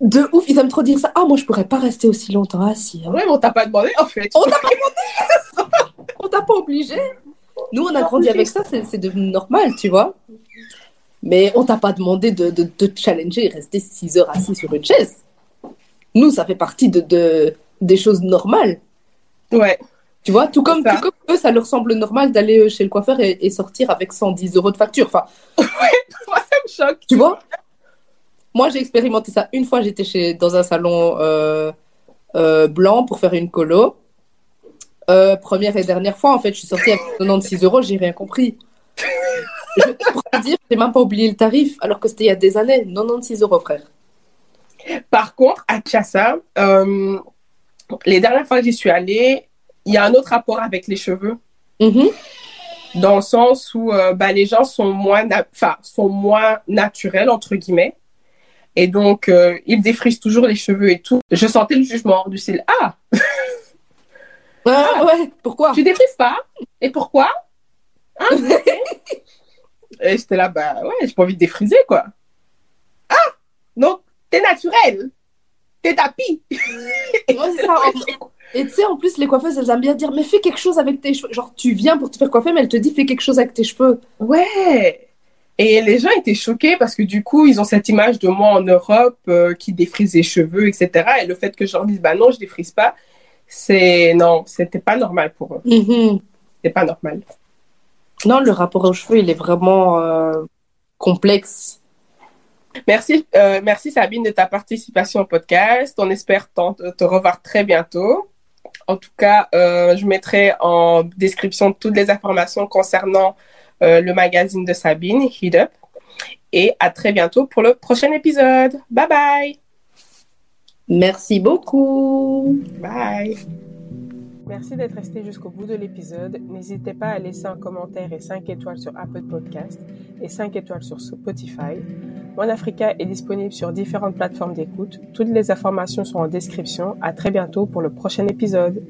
De ouf, ils aiment trop dire ça. Ah, moi, je pourrais pas rester aussi longtemps assis. hein. Ouais, mais on t'a pas demandé en fait. On t'a pas demandé On t'a pas obligé Nous, on a grandi avec ça, c'est devenu normal, tu vois. Mais on t'a pas demandé de, de, de te challenger et rester 6 heures assis sur une chaise. Nous, ça fait partie de, de, des choses normales. Ouais, Tu vois, tout comme, tout eux, ça leur semble normal d'aller euh, chez le coiffeur et, et sortir avec 110 euros de facture. Enfin, moi ça me choque. Tu vois? Moi, j'ai expérimenté ça une fois. J'étais dans un salon euh, euh, blanc pour faire une colo. Euh, première et dernière fois, en fait, je suis sortie avec 96 euros. J'ai rien compris. Je te dire, j'ai même pas oublié le tarif, alors que c'était il y a des années. 96 euros, frère. Par contre, à Chassa, euh, les dernières fois que j'y suis allée, il y a un autre rapport avec les cheveux. Mhm. Dans le sens où euh, bah, les gens sont moins, na- sont moins naturels, entre guillemets. Et donc, ils défrisent toujours les cheveux et tout. Je sentais le jugement du style Ah, Ah, ouais, pourquoi? tu défrises pas Et pourquoi? Hein Et j'étais là, bah ouais, j'ai pas envie de défriser, quoi. Ah Donc, t'es naturel. T'es tapis. Ouais. Et tu sais, en plus, les coiffeuses, elles aiment bien dire Mais fais quelque chose avec tes cheveux. Genre, tu viens pour te faire coiffer, mais elle te dit Fais quelque chose avec tes cheveux. Ouais. Et les gens étaient choqués parce que du coup, ils ont cette image de moi en Europe euh, qui défrise les cheveux, etc. Et le fait que je leur dise, bah non, je défrise pas, c'est non, c'était pas normal pour eux. Mhm. C'est pas normal. Non, le rapport aux cheveux, il est vraiment euh, complexe. Merci, euh, merci Sabine de ta participation au podcast. On espère te revoir très bientôt. En tout cas, euh, je mettrai en description toutes les informations concernant le magazine de Sabine, Heat Up. Et à très bientôt pour le prochain épisode. Bye bye. Merci beaucoup. Bye. Merci d'être resté jusqu'au bout de l'épisode. N'hésitez pas à laisser un commentaire et 5 étoiles sur Apple Podcast et 5 étoiles sur Spotify. Mon Africa est disponible sur différentes plateformes d'écoute. Toutes les informations sont en description. À très bientôt pour le prochain épisode.